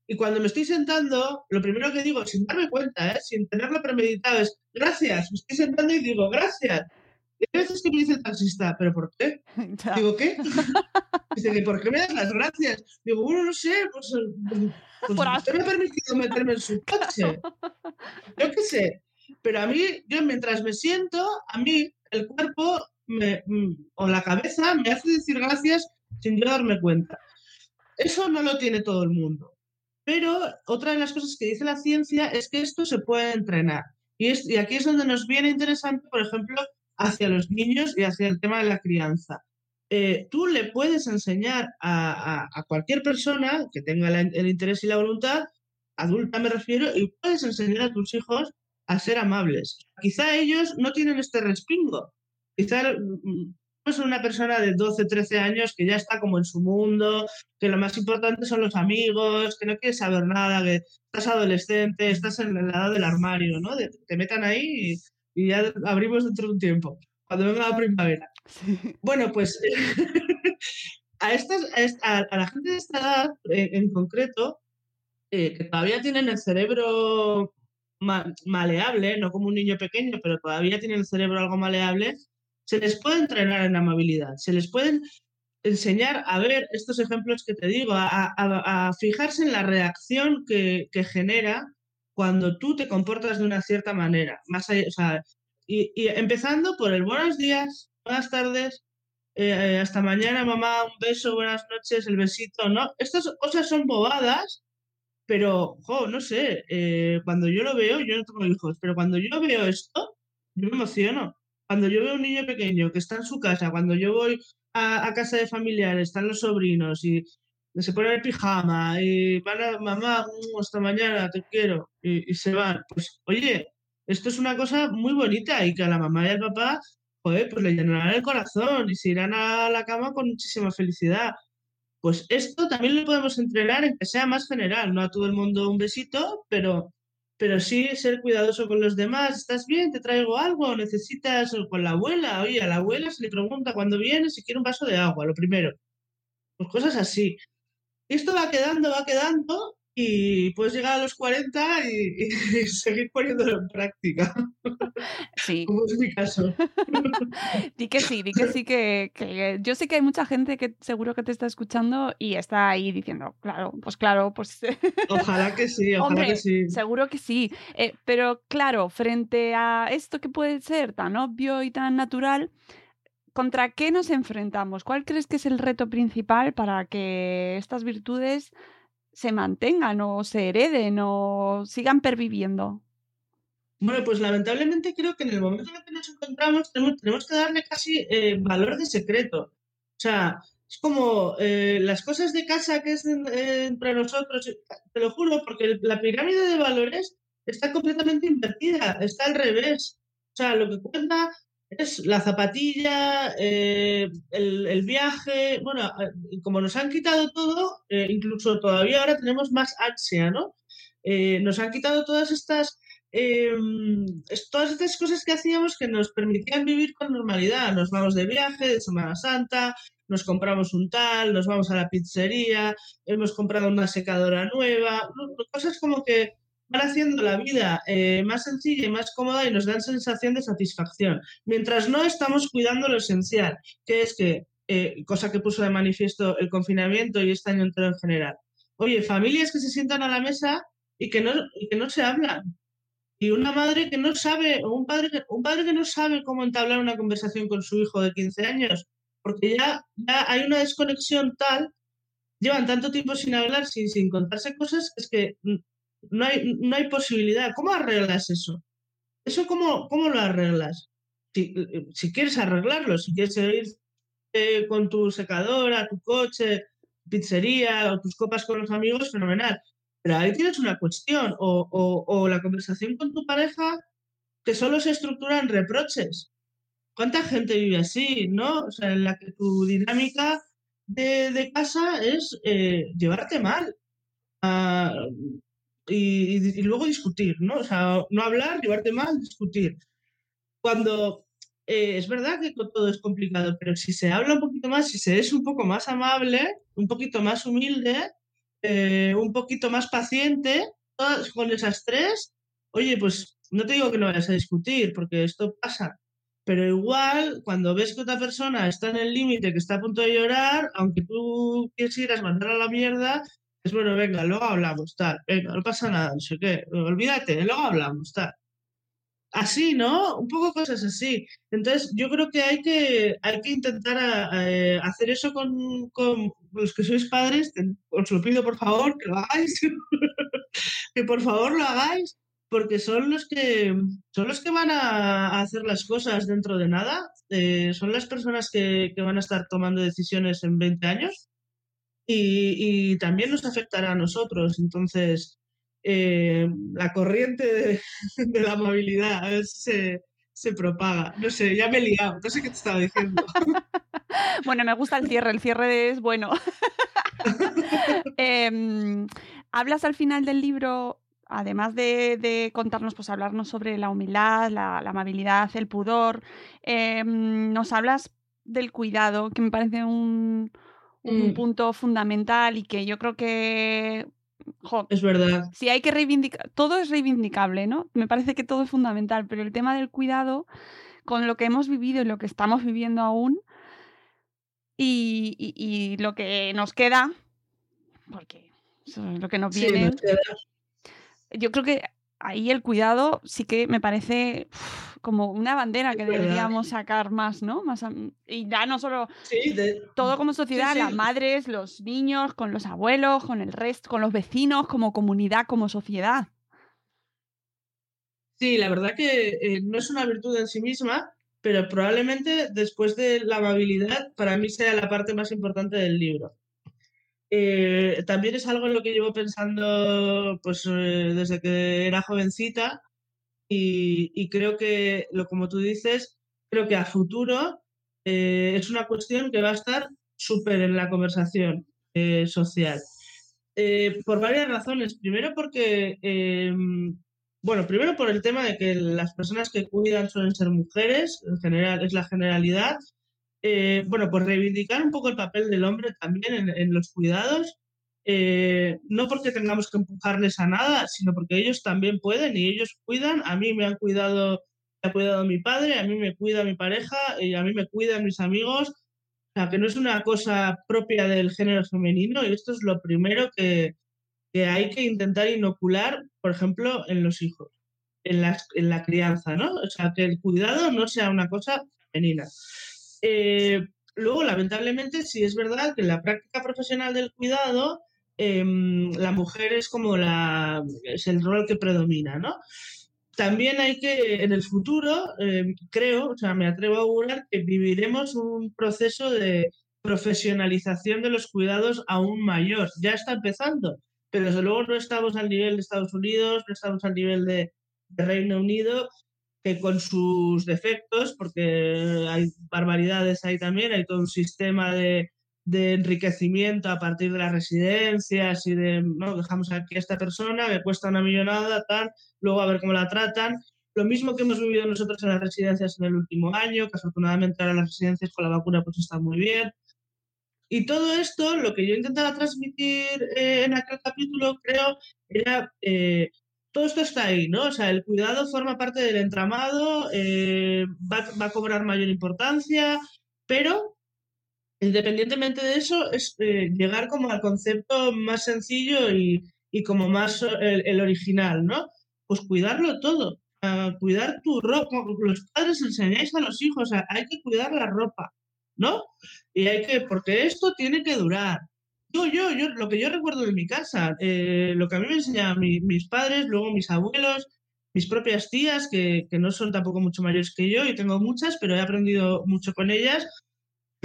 E: y cuando me estoy sentando, lo primero que digo, sin darme cuenta, ¿eh? sin tenerlo premeditado, es gracias. Me estoy sentando y digo gracias. A veces que me dice el taxista, ¿pero por qué? Digo, ¿qué? Dice, ¿por qué me das las gracias? Digo, bueno, no sé, pues, pues, pues usted me ha permitido meterme en su coche. Yo qué sé. Pero a mí, yo mientras me siento, a mí el cuerpo me, mm, o la cabeza me hace decir gracias sin yo darme cuenta. Eso no lo tiene todo el mundo. Pero otra de las cosas que dice la ciencia es que esto se puede entrenar. Y, es, y aquí es donde nos viene interesante, por ejemplo, hacia los niños y hacia el tema de la crianza. Eh, tú le puedes enseñar a, cualquier persona que tenga el interés y la voluntad, adulta me refiero, y puedes enseñar a tus hijos a ser amables. Quizá ellos no tienen este respingo. Quizá mm, es una persona de 12, 13 años que ya está como en su mundo, que lo más importante son los amigos, que no quiere saber nada, que estás adolescente, estás en la edad del armario, ¿no? te metan ahí y ya abrimos dentro de un tiempo, cuando venga la primavera. Bueno, pues a, estas, a, la gente de esta edad eh, en concreto, eh, que todavía tienen el cerebro maleable, no como un niño pequeño, pero todavía tienen el cerebro algo maleable, se les puede entrenar en amabilidad, se les pueden enseñar a ver estos ejemplos que te digo, a, fijarse en la reacción que, que genera cuando tú te comportas de una cierta manera. Más allá, o sea, y, empezando por el buenos días, buenas tardes, eh, hasta mañana, mamá, un beso, buenas noches, el besito, ¿no? Estas cosas son bobadas, pero, jo, no sé, eh, cuando yo lo veo, yo no tengo hijos, pero cuando yo veo esto, yo me emociono. Cuando yo veo a un niño pequeño que está en su casa, cuando yo voy a, casa de familiares, están los sobrinos y se ponen el pijama y van a, mamá, mm, hasta mañana, te quiero, y, se van. Pues, oye, esto es una cosa muy bonita y que a la mamá y al papá, joder, pues le llenarán el corazón y se irán a la cama con muchísima felicidad. Pues esto también lo podemos entrenar en que sea más general, no a todo el mundo un besito, pero, pero sí ser cuidadoso con los demás. ¿Estás bien? ¿Te traigo algo? ¿Necesitas con la abuela? Oye, a la abuela se le pregunta cuando viene si quiere un vaso de agua, lo primero. Pues cosas así. Y esto va quedando, va quedando, y puedes llegar a los 40 y, seguir poniéndolo en práctica.
D: Sí.
E: Como es mi caso.
D: di que sí, di que sí, que, que, yo sé que hay mucha gente que seguro que te está escuchando y está ahí diciendo, claro, pues claro, pues...
E: Ojalá que sí, ojalá
D: Hombre,
E: que sí.
D: Seguro que sí. Eh, pero claro, frente a esto que puede ser tan obvio y tan natural, ¿contra qué nos enfrentamos? ¿Cuál crees que es el reto principal para que estas virtudes se mantengan o se hereden o sigan perviviendo?
E: Bueno, pues lamentablemente creo que en el momento en el que nos encontramos tenemos, que darle casi eh, valor de secreto. O sea, es como eh, las cosas de casa que es entre nosotros, te lo juro, porque la pirámide de valores está completamente invertida, está al revés. O sea, lo que cuenta es la zapatilla, eh, el, viaje, bueno, como nos han quitado todo, incluso todavía ahora tenemos más ansia, ¿no? nos han quitado todas estas Em, todas estas cosas que hacíamos que nos permitían vivir con normalidad. Nos vamos de viaje, de Semana Santa, nos compramos un tal, nos vamos a la pizzería, hemos comprado una secadora nueva, cosas como que van haciendo la vida eh, más sencilla y más cómoda y nos dan sensación de satisfacción, mientras no estamos cuidando lo esencial, que es que, eh, cosa que puso de manifiesto el confinamiento y este año entero en general, oye, familias que se sientan a la mesa y que no, y que no se hablan, y una madre que no sabe, o un padre que, un padre que no sabe cómo entablar una conversación con su hijo de 15 años, porque ya, ya hay una desconexión tal, llevan tanto tiempo sin hablar, sin, sin contarse cosas, es que no hay, no hay posibilidad. ¿Cómo arreglas eso? ¿Eso cómo, cómo lo arreglas? Si, si quieres arreglarlo, si quieres ir eh, con tu secadora, tu coche, pizzería o tus copas con los amigos, fenomenal. Pero ahí tienes una cuestión, o, la conversación con tu pareja que solo se estructura en reproches. ¿Cuánta gente vive así, no? O sea, en la que tu dinámica de, casa es eh, llevarte mal ah, y, luego discutir, ¿no? O sea, no hablar, llevarte mal, discutir. Cuando eh, es verdad que todo es complicado, pero si se habla un poquito más, si se es un poco más amable, un poquito más humilde, eh, un poquito más paciente con esas tres, oye, pues no te digo que no vayas a discutir, porque esto pasa, pero igual cuando ves que otra persona está en el límite, que está a punto de llorar, aunque tú quisieras mandar a la mierda, bueno, venga, luego hablamos, tal, venga, no pasa nada, no sé qué, olvídate, luego hablamos, tal así, ¿no? Un poco cosas así. Entonces, yo creo que hay que, hay que intentar eh, hacer eso con, los que sois padres. Os lo pido, por favor, que lo hagáis. que por favor lo hagáis, porque son los que, son los que van a hacer las cosas dentro de nada. Eh, son las personas que, van a estar tomando decisiones en 20 años. Y, y también nos afectará a nosotros. Entonces, eh, la corriente de, la movilidad se, se, propaga. No sé, ya me he liado, no sé qué te estaba diciendo.
D: bueno, me gusta el cierre, el cierre es bueno. Em, hablas al final del libro, además de, contarnos, pues hablarnos sobre la humildad, la, amabilidad, el pudor, em, nos hablas del cuidado, que me parece un, un mm. punto fundamental y que yo creo que
E: es verdad.
D: Si hay que reivindicar, todo es reivindicable, ¿no? Me parece que todo es fundamental, pero el tema del cuidado, con lo que hemos vivido y lo que estamos viviendo aún, y, lo que nos queda, porque eso es lo que nos viene. Yo creo que ahí el cuidado sí que me parece como una bandera que deberíamos sacar más, ¿no? Más y ya no solo todo como sociedad, las madres, los niños, con los abuelos, con el resto, con los vecinos, como comunidad, como sociedad.
E: Sí, la verdad que eh, no es una virtud en sí misma, pero probablemente después de la amabilidad, para mí sea la parte más importante del libro. Eh, también es algo en lo que llevo pensando pues, eh, desde que era jovencita y, creo que, lo como tú dices, creo que a futuro eh, es una cuestión que va a estar súper en la conversación social. por varias razones. Primero porque, bueno, primero por el tema de que las personas que cuidan suelen ser mujeres, en general es la generalidad, eh, bueno, pues reivindicar un poco el papel del hombre también en, los cuidados, eh, no porque tengamos que empujarles a nada, sino porque ellos también pueden y ellos cuidan. A mí me han cuidado, ha cuidado mi padre, a mí me cuida mi pareja y a mí me cuidan mis amigos. O sea, que no es una cosa propia del género femenino y esto es lo primero que, hay que intentar inocular, por ejemplo, en los hijos, en la, crianza, ¿no? O sea, que el cuidado no sea una cosa femenina. Eh, luego, lamentablemente, sí es verdad que la práctica profesional del cuidado, em, la mujer es como la, es el rol que predomina, ¿no? También hay que, en el futuro, em, creo, o sea, me atrevo a augurar que viviremos un proceso de profesionalización de los cuidados aún mayor. Ya está empezando, pero desde luego no estamos al nivel de Estados Unidos, no estamos al nivel de Reino Unido que con sus defectos, porque hay barbaridades ahí también, hay todo un sistema de, de enriquecimiento a partir de las residencias y de, no, dejamos aquí a esta persona, me cuesta una millonada, tal, luego a ver cómo la tratan. Lo mismo que hemos vivido nosotros en las residencias en el último año, que afortunadamente ahora las residencias con la vacuna pues están muy bien. Y todo esto, lo que yo intentaba transmitir eh, en aquel capítulo, creo, era eh, todo esto está ahí, ¿no? O sea, el cuidado forma parte del entramado, eh, va, a cobrar mayor importancia, pero independientemente de eso, es eh, llegar como al concepto más sencillo y, como más el, original, ¿no? Pues cuidarlo todo, cuidar tu ropa, los padres enseñáis a los hijos, hay que cuidar la ropa, ¿no? Y hay que, porque esto tiene que durar, yo, yo, yo, lo que yo recuerdo de mi casa, eh, lo que a mí me enseñaban mis padres, luego mis abuelos, mis propias tías, que, que, no son tampoco mucho mayores que yo, y tengo muchas, pero he aprendido mucho con ellas,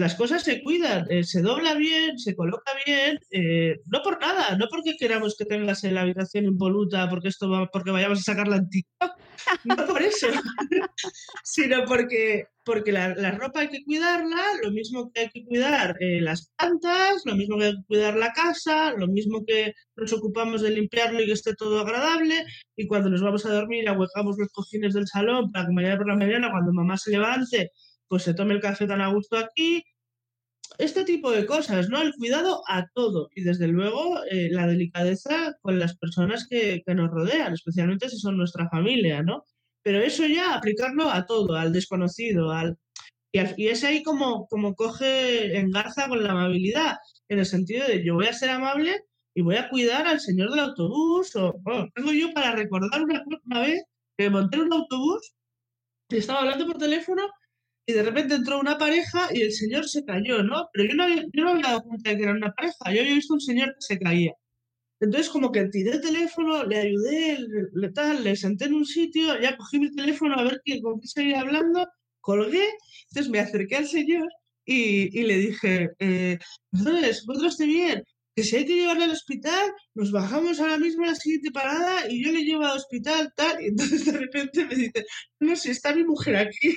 E: las cosas se cuidan, eh, se dobla bien, se coloca bien, eh, no por nada, no porque queramos que tengas la habitación impoluta, porque esto va, porque vayamos a sacarla en TikTok, no por eso, sino porque, porque la, ropa hay que cuidarla, lo mismo que hay que cuidar eh, las plantas, lo mismo que hay que cuidar la casa, lo mismo que nos ocupamos de limpiarlo y que esté todo agradable, y cuando nos vamos a dormir ahuecamos los cojines del salón para que mañana por la mañana, cuando mamá se levante, pues se tome el café tan a gusto aquí. Este tipo de cosas, ¿no? El cuidado a todo y desde luego eh, la delicadeza con las personas que, nos rodean, especialmente si son nuestra familia, ¿no? Pero eso ya aplicarlo a todo, al desconocido, al... Y, es ahí como, como coge, engarza con la amabilidad, en el sentido de yo voy a ser amable y voy a cuidar al señor del autobús, o tengo yo para recordar una, una vez que monté un autobús y estaba hablando por teléfono y de repente entró una pareja y el señor se cayó, ¿no? Pero yo no había, yo no había dado cuenta de que era una pareja, yo había visto un señor que se caía. Entonces como que tiré el teléfono, le ayudé, le, tal, le senté en un sitio, ya cogí mi teléfono a ver quién, con quién seguía hablando, colgué, entonces me acerqué al señor y, y le dije, eh, entonces, ¿vosotros esté bien? Que si hay que llevarle al hospital, nos bajamos ahora mismo a la siguiente parada y yo le llevo al hospital, tal, y entonces de repente me dice, no, si está mi mujer aquí.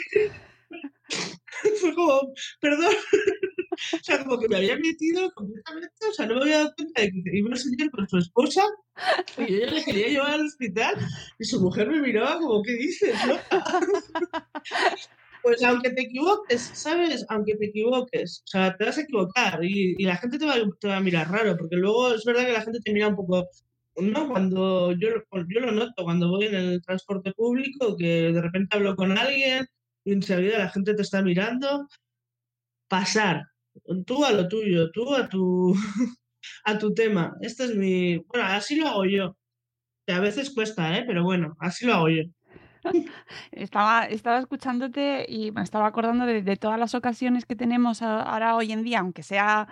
E: Fue como, perdón. o sea, como que me había metido completamente, o sea, no me había dado cuenta de que iba a señor con su esposa y yo le quería llevar al hospital y su mujer me miraba como, ¿qué dices, no? pues aunque te equivoques, ¿sabes? Aunque te equivoques, o sea, te vas a equivocar y, y la gente te va, te va, a mirar raro, porque luego es verdad que la gente te mira un poco, no, cuando yo, yo lo noto, cuando voy en el transporte público, que de repente hablo con alguien y la gente te está mirando, pasar, tú a lo tuyo, tú a tu, a tu tema. Este es mi, bueno, así lo hago yo. Que a veces cuesta, ¿eh? pero bueno, así lo hago yo.
D: Estaba, estaba escuchándote y me estaba acordando de, todas las ocasiones que tenemos ahora hoy en día, aunque sea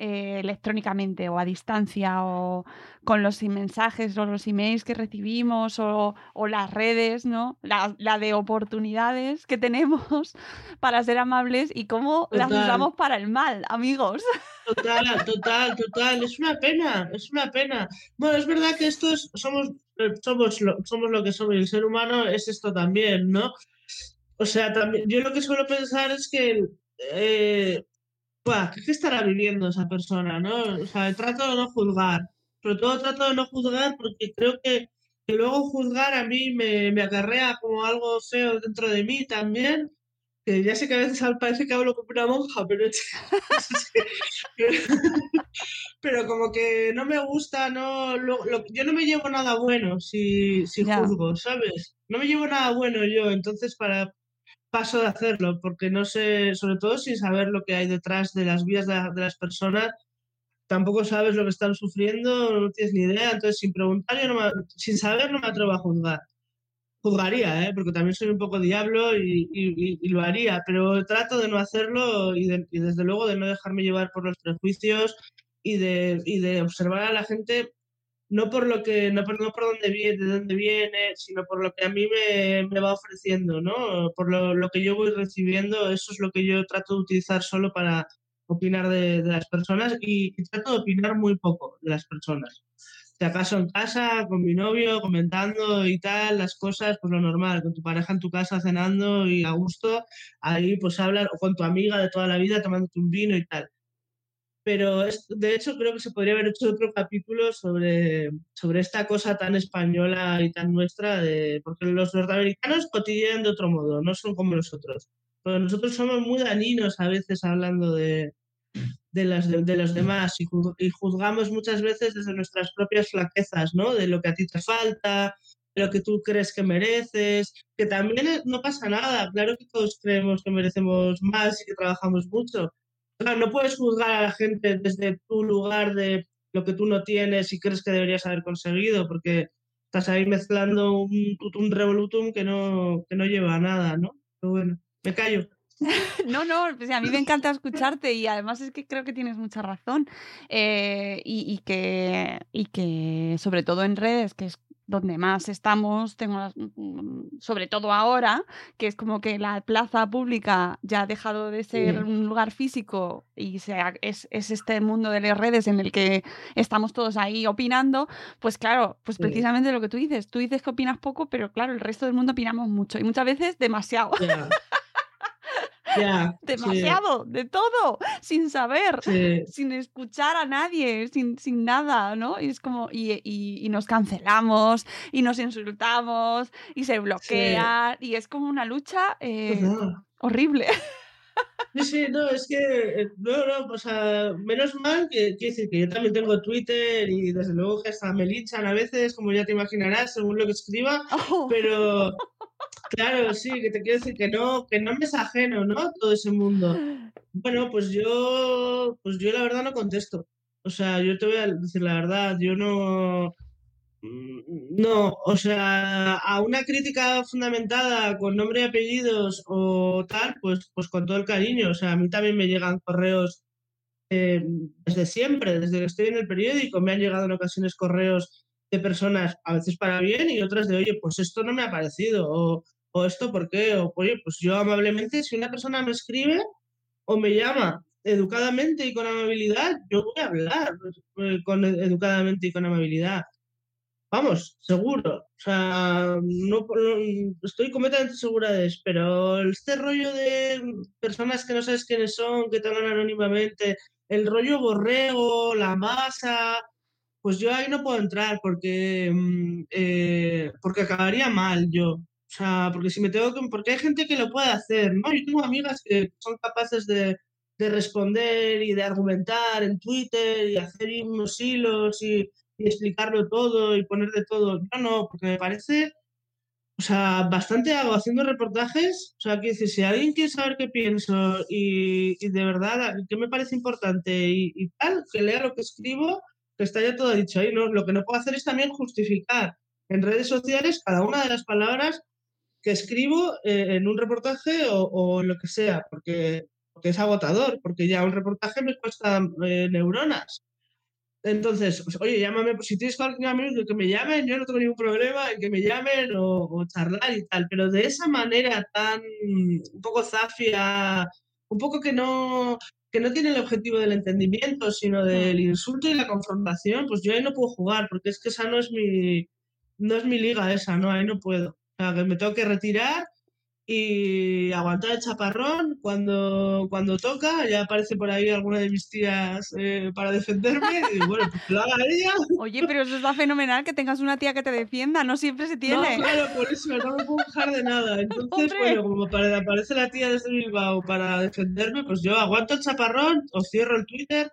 D: eh, electrónicamente o a distancia o con los mensajes o los emails que recibimos o, las redes, ¿no? La, de oportunidades que tenemos para ser amables y cómo las usamos para el mal, amigos.
E: Total, total, total. Es una pena, es una pena. Bueno, es verdad que estos somos, eh, somos, lo, somos lo que somos el ser humano es esto también, ¿no? O sea, también, yo lo que suelo pensar es que eh, ¿qué estará viviendo esa persona? ¿no? O sea, trato de no juzgar. Sobre todo trato de no juzgar porque creo que, luego juzgar a mí me, me acarrea como algo feo dentro de mí también. que ya sé que a veces parece que hablo como una monja, pero, pero, como que no me gusta, no, yo no me llevo nada bueno si, si juzgo, ¿sabes? No me llevo nada bueno yo, entonces para paso de hacerlo, porque no sé, sobre todo sin saber lo que hay detrás de las vidas de, las personas, tampoco sabes lo que están sufriendo, no tienes ni idea, entonces sin preguntar, yo no sin saber no me atrevo a juzgar juzgaría, ¿eh? porque también soy un poco diablo y, lo haría, pero trato de no hacerlo y, desde luego de no dejarme llevar por los prejuicios y de, de observar a la gente no por lo que no por, no por dónde viene, de dónde viene, sino por lo que a mí me, me va ofreciendo, ¿no? Por lo, lo, que yo voy recibiendo, eso es lo que yo trato de utilizar solo para opinar de, de las personas y, trato de opinar muy poco de las personas si acaso en casa, con mi novio, comentando y tal, las cosas, pues lo normal, con tu pareja en tu casa cenando y a gusto, ahí pues hablar, o con tu amiga de toda la vida tomándote un vino y tal. Pero es, de hecho creo que se podría haber hecho otro capítulo sobre, sobre esta cosa tan española y tan nuestra, de, porque los norteamericanos cotidianan de otro modo, no son como nosotros. Pero nosotros somos muy daninos a veces hablando de, de, las, de, los demás y, juzgamos muchas veces desde nuestras propias flaquezas, ¿no? De lo que a ti te falta, de lo que tú crees que mereces, que también no pasa nada, claro que todos creemos que merecemos más y que trabajamos mucho. No puedes juzgar a la gente desde tu lugar de lo que tú no tienes y crees que deberías haber conseguido, porque estás ahí mezclando un, un revolutum que no, que no lleva a nada, ¿no? Pero bueno, me callo.
D: No, no, pues a mí me encanta escucharte y además es que creo que tienes mucha razón eh, y, que, y que sobre todo en redes, que es donde más estamos, tengo mm, sobre todo ahora, que es como que la plaza pública ya ha dejado de ser un lugar físico y es, es, este mundo de las redes en el que estamos todos ahí opinando, pues claro, pues precisamente lo que tú dices, tú dices que opinas poco, pero claro, el resto del mundo opinamos mucho y muchas veces demasiado. Demasiado, de todo, sin saber, sin escuchar a nadie, sin, sin nada, ¿no? Y es como, y, y, nos cancelamos, y nos insultamos, y se bloquea, y es como una lucha eh, horrible.
E: Sí, sí, no, es que, eh, no, no, o sea, menos mal que, quiero decir que yo también tengo Twitter y desde luego que hasta me linchan a veces, como ya te imaginarás, según lo que escriba, oh. pero claro, sí, que te quiero decir que no, que no me es ajeno, ¿no? Todo ese mundo. Bueno, pues yo, pues yo la verdad no contesto. O sea, yo te voy a decir la verdad, yo no, Mm, no, o sea, a una crítica fundamentada con nombre y apellidos o tal, pues, pues con todo el cariño. O sea, a mí también me llegan correos eh, desde siempre, desde que estoy en el periódico, me han llegado en ocasiones correos de personas, a veces para bien y otras de, oye, pues esto no me ha parecido, o, o esto por qué, o oye, pues yo amablemente, si una persona me escribe o me llama educadamente y con amabilidad, yo voy a hablar eh, con, educadamente y con amabilidad. Vamos, seguro. O sea, no, estoy completamente segura de eso, pero este rollo de personas que no sabes quiénes son, que te hablan anónimamente, el rollo borrego, la masa, pues yo ahí no puedo entrar porque, mm, eh, porque acabaría mal yo. O sea, porque si me tengo que, porque hay gente que lo puede hacer, ¿no? Yo tengo amigas que son capaces de, de responder y de argumentar en Twitter y hacer unos hilos y y explicarlo todo y poner de todo. Yo no, porque me parece, o sea, bastante hago haciendo reportajes. O sea, que si alguien quiere saber qué pienso y, de verdad qué me parece importante y, tal, que lea lo que escribo, que está ya todo dicho ahí. ¿no? Lo que no puedo hacer es también justificar en redes sociales cada una de las palabras que escribo eh, en un reportaje o, lo que sea, porque, es agotador, porque ya un reportaje me cuesta eh, neuronas. Entonces, pues, oye, llámame, pues, si tienes cualquier amigo que me llamen, yo no tengo ningún problema en que me llamen o, charlar y tal, pero de esa manera tan un poco zafia, un poco que no, que no tiene el objetivo del entendimiento, sino del insulto y la confrontación, pues yo ahí no puedo jugar, porque es que esa no es mi, no es mi liga esa, ¿no? Ahí no puedo. O sea, que me tengo que retirar y aguantar el chaparrón cuando, cuando toca. Ya aparece por ahí alguna de mis tías eh, para defenderme y bueno, pues lo haga ella.
D: Oye, pero eso está fenomenal que tengas una tía que te defienda, no siempre se
E: No,
D: tiene.
E: claro, por eso no me puedo dejar de nada. Entonces,
D: Hombre.
E: bueno, como para, aparece la tía desde Bilbao para defenderme, pues yo aguanto el chaparrón, o cierro el Twitter,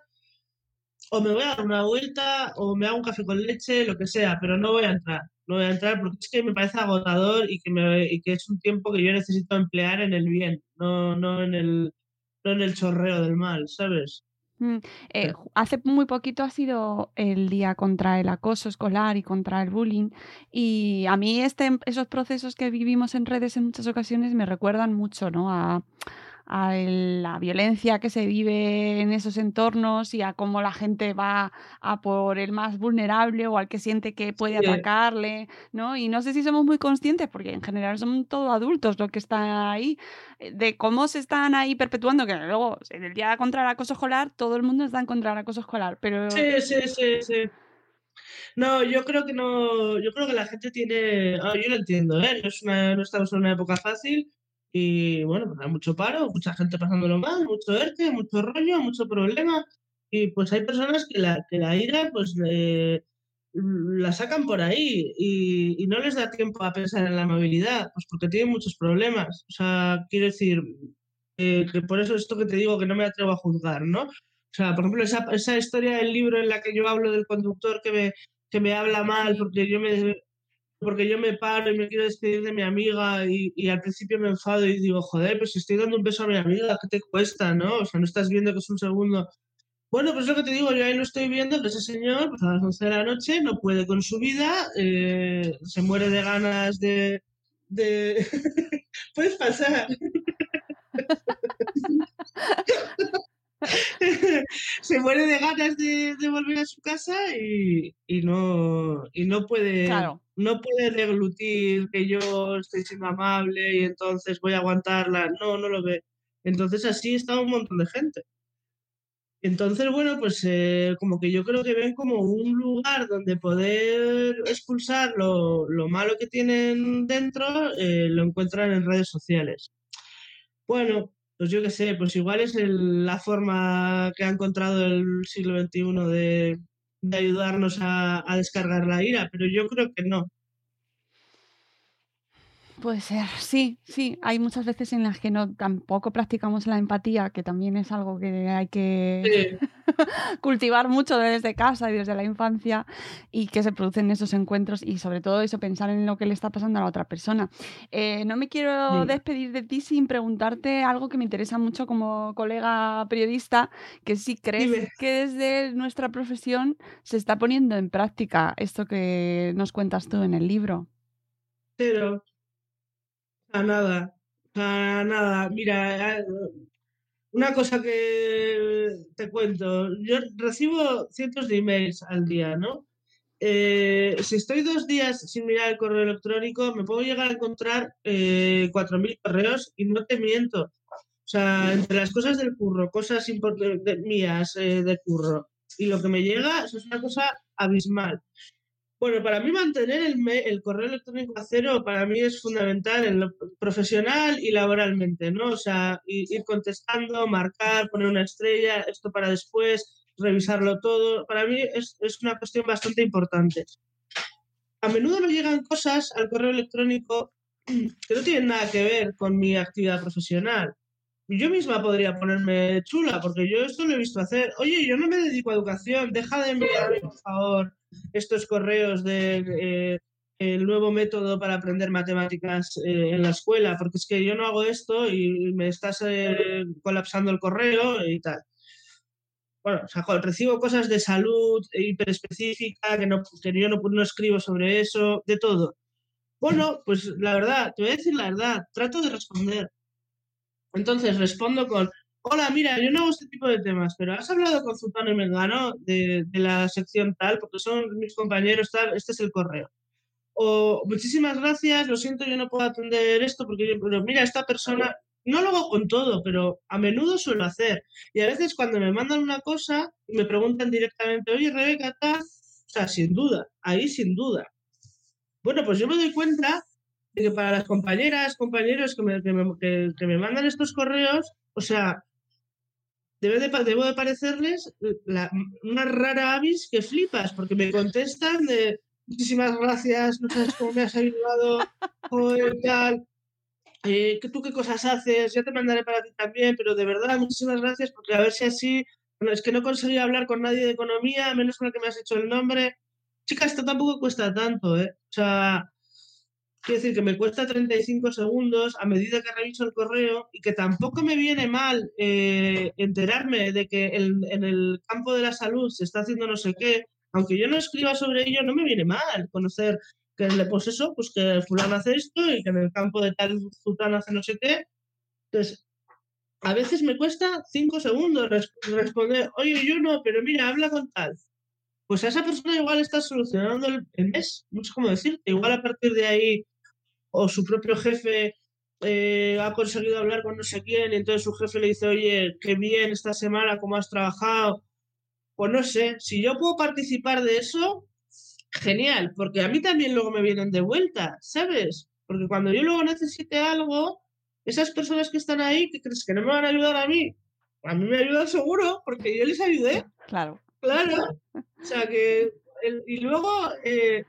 E: o me voy a dar una vuelta, o me hago un café con leche, lo que sea, pero no voy a entrar. No voy a entrar porque es que me parece agotador y que, me, y que es un tiempo que yo necesito emplear en el bien, no, no, en, el, no en el chorreo del mal, ¿sabes?
D: Mm, eh, ju- hace muy poquito ha sido el día contra el acoso escolar y contra el bullying y a mí este, esos procesos que vivimos en redes en muchas ocasiones me recuerdan mucho ¿no? a, a la violencia que se vive en esos entornos y a cómo la gente va a por el más vulnerable o al que siente que puede
E: Sí.
D: atacarle, ¿no? Y no sé si somos muy conscientes, porque en general son todos adultos los que están ahí, eh, de cómo se están ahí perpetuando, que luego en el día contra el acoso escolar todo el mundo está en contra del acoso escolar, pero
E: Sí, sí, sí, sí. No, yo creo que no, yo creo que la gente tiene, ah, yo lo entiendo, ¿eh? No es una, no estamos en una época fácil y bueno, pues hay mucho paro, mucha gente pasándolo mal, mucho ERTE, mucho rollo, mucho problema y pues hay personas que la, que la ira pues le- la sacan por ahí y, y no les da tiempo a pensar en la amabilidad, pues porque tienen muchos problemas. O sea, quiero decir, eh, que por eso esto que te digo que no me atrevo a juzgar, ¿no? O sea, por ejemplo, esa, esa historia del libro en la que yo hablo del conductor que me, que me habla mal porque yo me, porque yo me paro y me quiero despedir de mi amiga y, y al principio me enfado y digo, joder, pues estoy dando un beso a mi amiga, ¿qué te cuesta, no? O sea, no estás viendo que es un segundo. Bueno, pues lo que te digo, yo ahí lo estoy viendo, que ese señor, pues a las 11 de la noche, no puede con su vida, eh, se muere de ganas de... de... Puedes pasar. se muere de ganas de, de volver a su casa y, y no y no puede
D: Claro.
E: no puede deglutir que yo estoy siendo amable y entonces voy a aguantarla. No no lo ve. Entonces así está un montón de gente. Entonces bueno pues eh, como que yo creo que ven como un lugar donde poder expulsar lo, lo malo que tienen dentro eh, lo encuentran en redes sociales. Bueno, pues yo qué sé, pues igual es el- la forma que ha encontrado el siglo XXI de, ayudarnos a descargar la ira, pero yo creo que no.
D: Puede ser, sí, sí. Hay muchas veces en las que no tampoco practicamos la empatía, que también es algo que hay que cultivar mucho desde casa y desde la infancia y que se producen esos encuentros y sobre todo eso, pensar en lo que le está pasando a la otra persona. Eh, no me quiero
E: Sí.
D: despedir de ti sin preguntarte algo que me interesa mucho como colega periodista, que si crees
E: Dime.
D: que desde nuestra profesión se está poniendo en práctica esto que nos cuentas tú en el libro.
E: Pero, a nada, a nada. Mira, eh, una cosa que te cuento, yo recibo cientos de emails al día, ¿no? Eh, si estoy dos días sin mirar el correo electrónico, me puedo llegar a encontrar eh, 4.000 correos y no te miento. O sea, entre las cosas del curro, cosas mías eh, de curro y lo que me llega, eso es una cosa abismal. Bueno, para mí mantener el, correo electrónico a cero para mí es fundamental en lo profesional y laboralmente, ¿no? O sea, ir contestando, marcar, poner una estrella, esto para después, revisarlo todo. Para mí es, es una cuestión bastante importante. A menudo me llegan cosas al correo electrónico que no tienen nada que ver con mi actividad profesional. Yo misma podría ponerme chula, porque yo esto lo he visto hacer. Oye, yo no me dedico a educación, deja de enviarme, por favor, estos correos de eh, el nuevo método para aprender matemáticas eh, en la escuela, porque es que yo no hago esto y me estás eh, colapsando el correo y tal. Bueno, o sea, recibo cosas de salud hiperespecífica, que, no, que yo no escribo sobre eso, de todo. Bueno, pues la verdad, te voy a decir la verdad, trato de responder. Entonces respondo con, hola, mira, yo no hago este tipo de temas, pero has hablado con Zutano y Mengano de, la sección tal, porque son mis compañeros tal, este es el correo. O muchísimas gracias, lo siento, yo no puedo atender esto, porque pero mira, esta persona, no lo hago con todo, pero a menudo suelo hacer. Y a veces cuando me mandan una cosa me preguntan directamente, oye, Rebeca, tal, o sea, sin duda, ahí sin duda. Bueno, pues yo me doy cuenta que para las compañeras, compañeros que me, que me, que, me mandan estos correos, o sea, debe de, debo de parecerles una rara avis que flipas, porque me contestan de muchísimas gracias, no sabes cómo me has ayudado, o tal. Eh, ¿Tú qué cosas haces? Ya te mandaré para ti también, pero de verdad, muchísimas gracias, porque a ver si así. Bueno, es que no conseguí hablar con nadie de economía, menos con el que me has hecho el nombre. Chica, esto tampoco cuesta tanto, ¿eh? O sea, quiero decir que me cuesta 35 segundos a medida que reviso el correo y que tampoco me viene mal eh, enterarme de que en el campo de la salud se está haciendo no sé qué, aunque yo no escriba sobre ello, no me viene mal conocer que, pues eso, pues que fulano hace esto y que en el campo de tal fulano hace no sé qué. Entonces, a veces me cuesta cinco segundos responder, oye, yo no, pero mira, habla con tal. Pues a esa persona igual está solucionando el, mes, no sé cómo decirte, igual a partir de ahí, o su propio jefe eh, ha conseguido hablar con no sé quién, y entonces su jefe le dice, oye, qué bien esta semana, cómo has trabajado. Pues no sé, si yo puedo participar de eso, genial, porque a mí también luego me vienen de vuelta, ¿sabes? Porque cuando yo luego necesite algo, esas personas que están ahí, que crees que no me van a ayudar a mí, a mí me ayudan seguro, porque yo les ayudé.
D: Claro.
E: Claro. O sea que, y luego eh,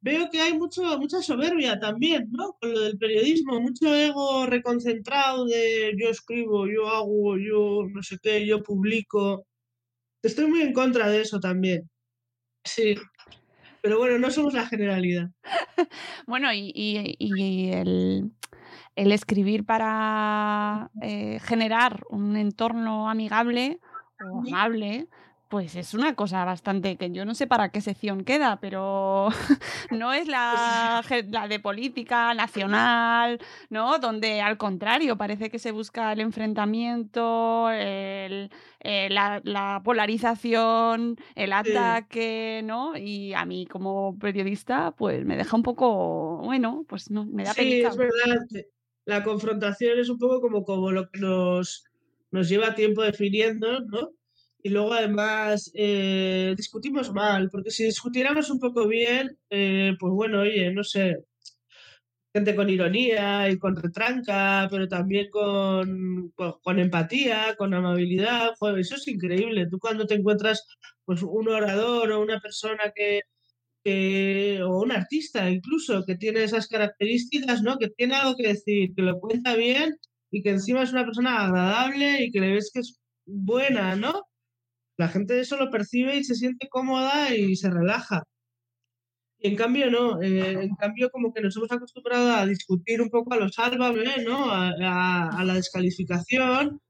E: veo que hay mucho, mucha soberbia también, ¿no? Con lo del periodismo, mucho ego reconcentrado de yo escribo, yo hago, yo no sé qué, yo publico. Estoy muy en contra de eso también. Sí. Pero bueno, no somos la generalidad.
D: bueno, y, el, escribir para eh, generar un entorno amigable o amable pues es una cosa bastante que yo no sé para qué sección queda, pero no es la, la, de política nacional, ¿no? Donde al contrario parece que se busca el enfrentamiento, el, eh, la, polarización, el ataque, ¿no? Y a mí como periodista, pues me deja un poco, bueno, pues no, me da
E: Sí, es verdad. La confrontación es un poco como, como lo que nos, nos lleva tiempo definiendo, ¿no? Y luego además eh, discutimos mal, porque si discutiéramos un poco bien, eh, pues bueno, oye, no sé, gente con ironía y con retranca, pero también con, con, empatía, con amabilidad, joder, eso es increíble. Tú cuando te encuentras pues un orador o una persona que, que, o un artista incluso que tiene esas características, ¿no? Que tiene algo que decir, que lo cuenta bien y que encima es una persona agradable y que le ves que es buena, ¿no? La gente eso lo percibe y se siente cómoda y se relaja. Y en cambio no, eh, en cambio como que nos hemos acostumbrado a discutir un poco a lo sálvame, ¿no? A, la descalificación.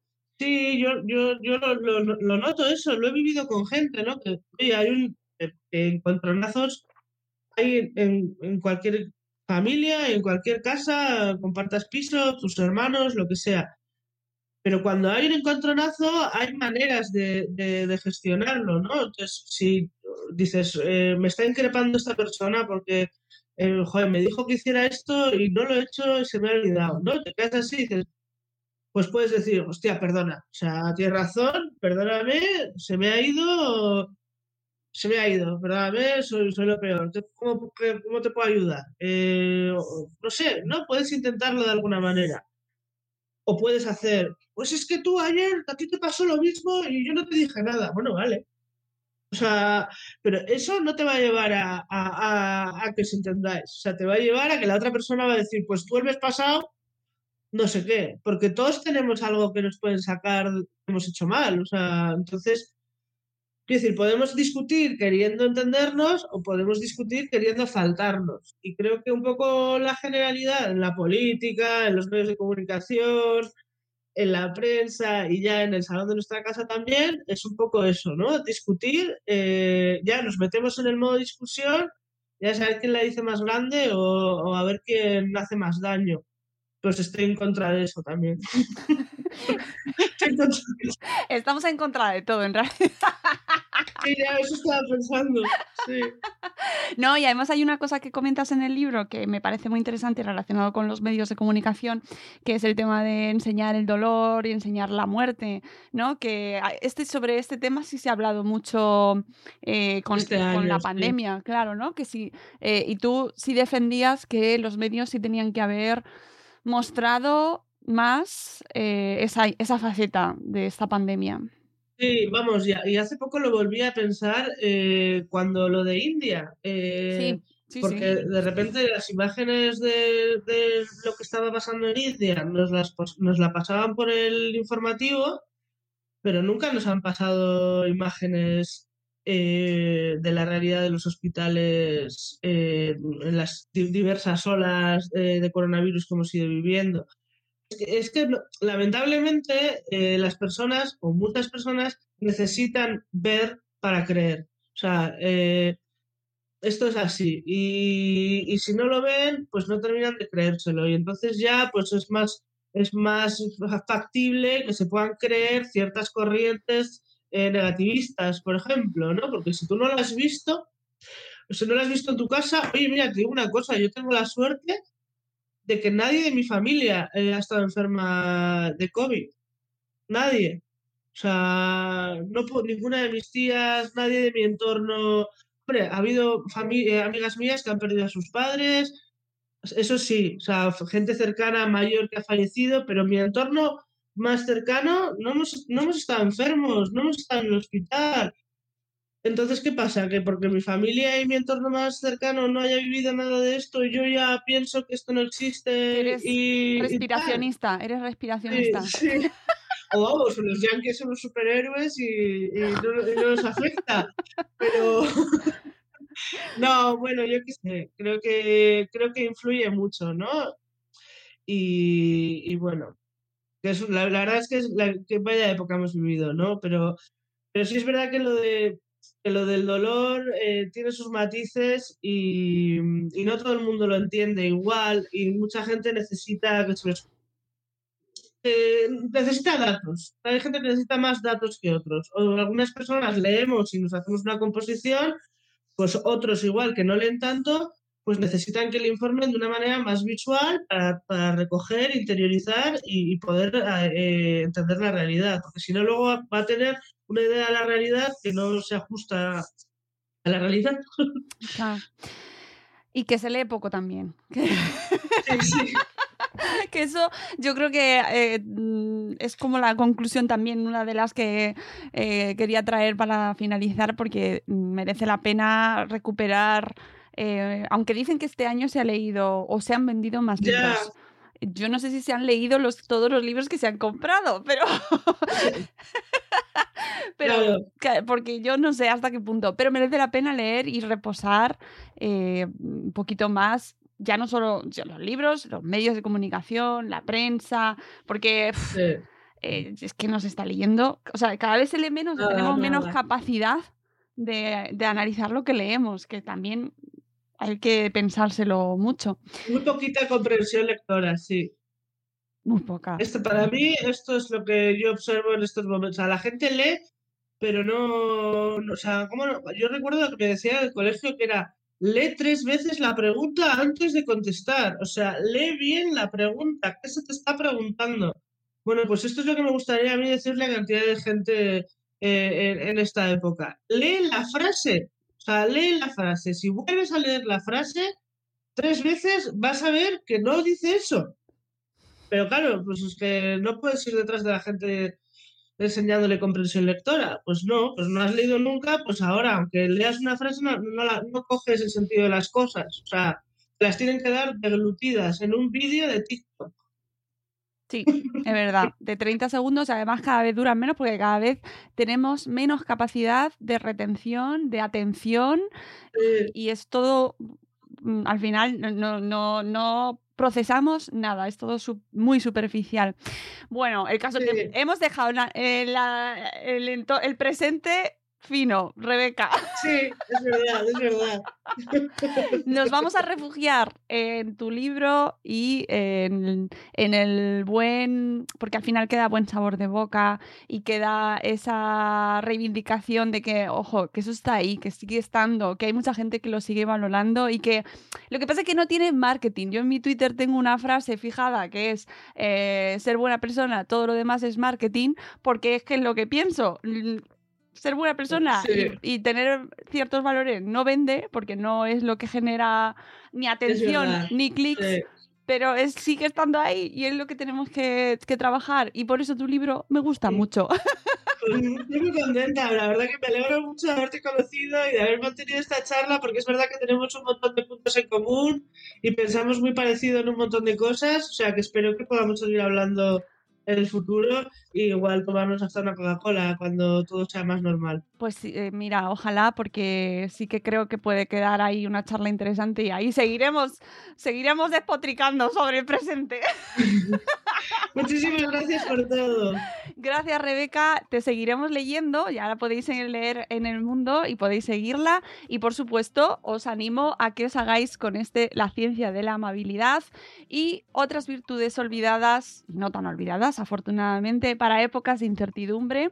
E: Sí, yo, yo, yo lo, noto eso, lo he vivido con gente, ¿no? Que hay un eh, encontronazos hay en, en cualquier familia, en cualquier casa, compartas piso, tus hermanos, lo que sea. Pero cuando hay un encontronazo, hay maneras de, de, gestionarlo, ¿no? Entonces, si dices, eh, me está increpando esta persona porque, eh, joder, me dijo que hiciera esto y no lo he hecho y se me ha olvidado, ¿no? Te quedas así y dices, pues puedes decir, hostia, perdona, o sea, tienes razón, perdóname, se me ha ido, se me ha ido, perdóname, soy, soy lo peor, ¿Cómo, ¿cómo, te puedo ayudar? Eh, no sé, ¿no? Puedes intentarlo de alguna manera. O puedes hacer, pues es que tú ayer a ti te pasó lo mismo y yo no te dije nada. Bueno, vale. O sea, pero eso no te va a llevar a, a, que os entendáis. O sea, te va a llevar a que la otra persona va a decir, pues tú el mes pasado, no sé qué, porque todos tenemos algo que nos pueden sacar hemos hecho mal. O sea, entonces, quiero decir, podemos discutir queriendo entendernos o podemos discutir queriendo faltarnos. Y creo que un poco la generalidad en la política, en los medios de comunicación, en la prensa y ya en el salón de nuestra casa también, es un poco eso, ¿no? Discutir, eh, ya nos metemos en el modo discusión, ya saber quién la dice más grande o, a ver quién hace más daño. Pues estoy en contra de eso también.
D: Estamos en contra de todo, en realidad.
E: Sí, ya, eso estaba pensando. Sí.
D: No, y además hay una cosa que comentas en el libro que me parece muy interesante relacionado con los medios de comunicación, que es el tema de enseñar el dolor y enseñar la muerte, ¿no? Que este, sobre este tema sí se ha hablado mucho eh, con,
E: Este
D: con la
E: sí.
D: pandemia, claro, ¿no? Que sí, eh, y tú sí defendías que los medios sí tenían que haber mostrado más eh, esa, esa faceta de esta pandemia.
E: Sí, vamos, y, y hace poco lo volví a pensar eh, cuando lo de India. eh,
D: Sí, sí,
E: porque
D: sí.
E: de repente las imágenes de, de lo que estaba pasando en India nos las nos la pasaban por el informativo, pero nunca nos han pasado imágenes eh, de la realidad de los hospitales eh, en las di- diversas olas eh, de coronavirus que hemos ido viviendo. Es que, es que, lamentablemente las personas o muchas personas necesitan ver para creer. O sea, esto es así. Y, y si no lo ven, pues no terminan de creérselo. Y entonces ya pues es más, es más factible que se puedan creer ciertas corrientes eh, negativistas, por ejemplo, ¿no? Porque si tú no lo has visto, si no lo has visto en tu casa, oye, mira, te digo una cosa, yo tengo la suerte de que nadie de mi familia eh, ha estado enferma de COVID. Nadie. O sea, no ninguna de mis tías, nadie de mi entorno. Hombre, ha habido eh, amigas mías que han perdido a sus padres. Eso sí, o sea, gente cercana, mayor que ha fallecido, pero mi entorno más cercano no hemos, no hemos estado enfermos, no hemos estado en el hospital. Entonces, ¿qué pasa? Que porque mi familia y mi entorno más cercano no haya vivido nada de esto, yo ya pienso que esto no existe
D: Eres
E: y, y tal.
D: respiracionista, eres
E: Sí,
D: respiracionista.
E: sí. O vamos, los yankees son los superhéroes y, y no, y no nos afecta. Pero no, bueno, yo qué sé, creo que creo que influye mucho, ¿no? Y, y bueno, que es, la, verdad es que, es la, que vaya época hemos vivido, ¿no? Pero, pero sí es verdad que lo de que lo del dolor eh, tiene sus matices y, y no todo el mundo lo entiende igual y mucha gente necesita que eh, necesita datos. Hay gente que necesita más datos que otros. O algunas personas leemos y nos hacemos una composición, pues otros igual que no leen tanto, pues necesitan que le informen de una manera más visual para, para recoger, interiorizar y, y poder eh, entender la realidad. Porque si no, luego va a tener una idea de la realidad que no se ajusta a la realidad.
D: Y que se lee poco también.
E: Sí, sí.
D: que eso yo creo que eh, mm, es como la conclusión también, una de las que eh, quería traer para finalizar, porque merece la pena recuperar, eh, aunque dicen que este año se ha leído o se han vendido más libros. Yo no sé si se han leído los, todos los libros que se han comprado, pero... pero
E: Claro.
D: que- porque yo no sé hasta qué punto, pero merece la pena leer y reposar eh, un poquito más, ya no solo los libros, los medios de comunicación, la prensa, porque
E: Sí.
D: eh, es que nos está leyendo, o sea, cada vez se lee menos, tenemos menos
E: nada.
D: capacidad de, de analizar lo que leemos, que también hay que pensárselo mucho.
E: Muy poquita comprensión lectora, sí.
D: Muy poca.
E: Esto, para mí, esto es lo que yo observo en estos momentos. O sea, la gente lee, pero no, no- o sea, ¿cómo no? Yo recuerdo lo que me decía del colegio que era, lee tres veces la pregunta antes de contestar. O sea, lee bien la pregunta. ¿Qué se te está preguntando? Bueno, pues esto es lo que me gustaría a mí decirle a cantidad de gente eh, en, en esta época. Lee la frase. O sea, lee la frase. Si vuelves a leer la frase tres veces, vas a ver que no dice eso. Pero claro, pues es que no puedes ir detrás de la gente enseñándole comprensión lectora. Pues no, pues no has leído nunca, pues ahora, aunque leas una frase, no, la- no coges el sentido de las cosas. O sea, las tienen que dar deglutidas en un vídeo de TikTok.
D: Sí, es verdad. De 30 segundos, además cada vez duran menos porque cada vez tenemos menos capacidad de retención, de atención y es todo, mm, al final no, no, no, no procesamos nada, es todo su- muy superficial. Bueno, el caso es que hemos dejado la- eh, la- el, ento- el presente fino, Rebeca.
E: Sí, es verdad, es verdad.
D: Nos vamos a refugiar en tu libro y en, en, el buen, porque al final queda buen sabor de boca y queda esa reivindicación de que, ojo, que eso está ahí, que sigue estando, que hay mucha gente que lo sigue valorando y que lo que pasa es que no tiene marketing. Yo en mi Twitter tengo una frase fijada que es eh, ser buena persona, todo lo demás es marketing, porque es que es lo que pienso ser buena persona y, tener ciertos valores no vende porque no es lo que genera ni atención ni clics. Pero es, sigue estando ahí y es lo que tenemos que, trabajar. Y por eso tu libro me gusta mucho.
E: Pues estoy muy contenta, la verdad que me alegro mucho de haberte conocido y de haber mantenido esta charla porque es verdad que tenemos un montón de puntos en común y pensamos muy parecido en un montón de cosas, o sea que espero que podamos seguir hablando el futuro y igual tomarnos hasta una Coca-Cola cuando todo sea más normal.
D: Pues eh, mira, ojalá, porque sí que creo que puede quedar ahí una charla interesante y ahí seguiremos, seguiremos despotricando sobre el presente.
E: Muchísimas gracias por todo.
D: Gracias, Rebeca. Te seguiremos leyendo, ya la podéis leer en el mundo y podéis seguirla. Y por supuesto, os animo a que os hagáis con este La ciencia de la amabilidad y otras virtudes olvidadas, no tan olvidadas, afortunadamente, para épocas de incertidumbre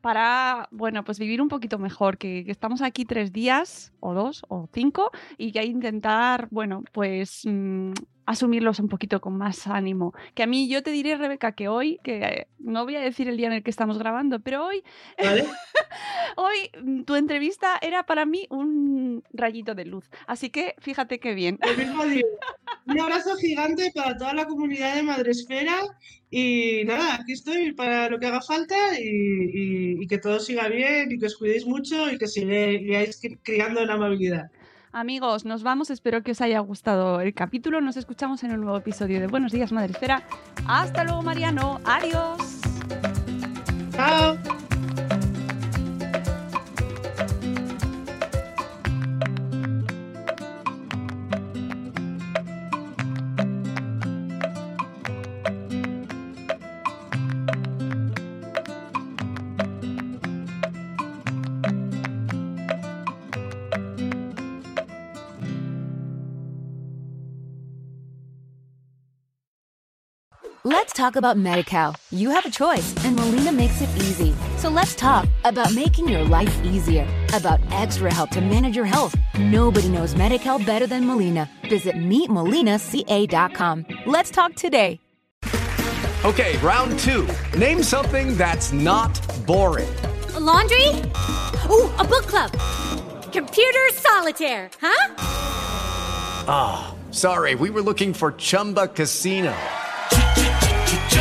D: para, bueno, pues vivir un poquito mejor, que, estamos aquí tres días o dos o cinco y que hay intentar, bueno, pues mm, asumirlos un poquito con más ánimo. Que a mí yo te diré, Rebeca, que hoy, que eh, no voy a decir el día en el que estamos grabando, pero hoy, hoy mm, tu entrevista era para mí un rayito de luz. Así que fíjate qué bien.
E: Un abrazo gigante para toda la comunidad de Madresfera y nada, aquí estoy para lo que haga falta y, que todo siga bien y que os cuidéis mucho y que sigáis criando en amabilidad.
D: Amigos, nos vamos. Espero que os haya gustado el capítulo. Nos escuchamos en un nuevo episodio de Buenos Días, Madre Esfera. Hasta luego, Mariano. Adiós.
E: Chao.
F: Talk about MediCal. You have a choice, and Molina makes it easy. So let's talk about making your life easier, about extra help to manage your health. Nobody knows MediCal better than Molina. Visit meetmolinaca.com. Let's talk today.
G: Okay, round two. Name something that's not boring.
H: A laundry? Ooh, a book club. Computer solitaire, huh?
G: Ah, oh, sorry, we were looking for Chumba Casino.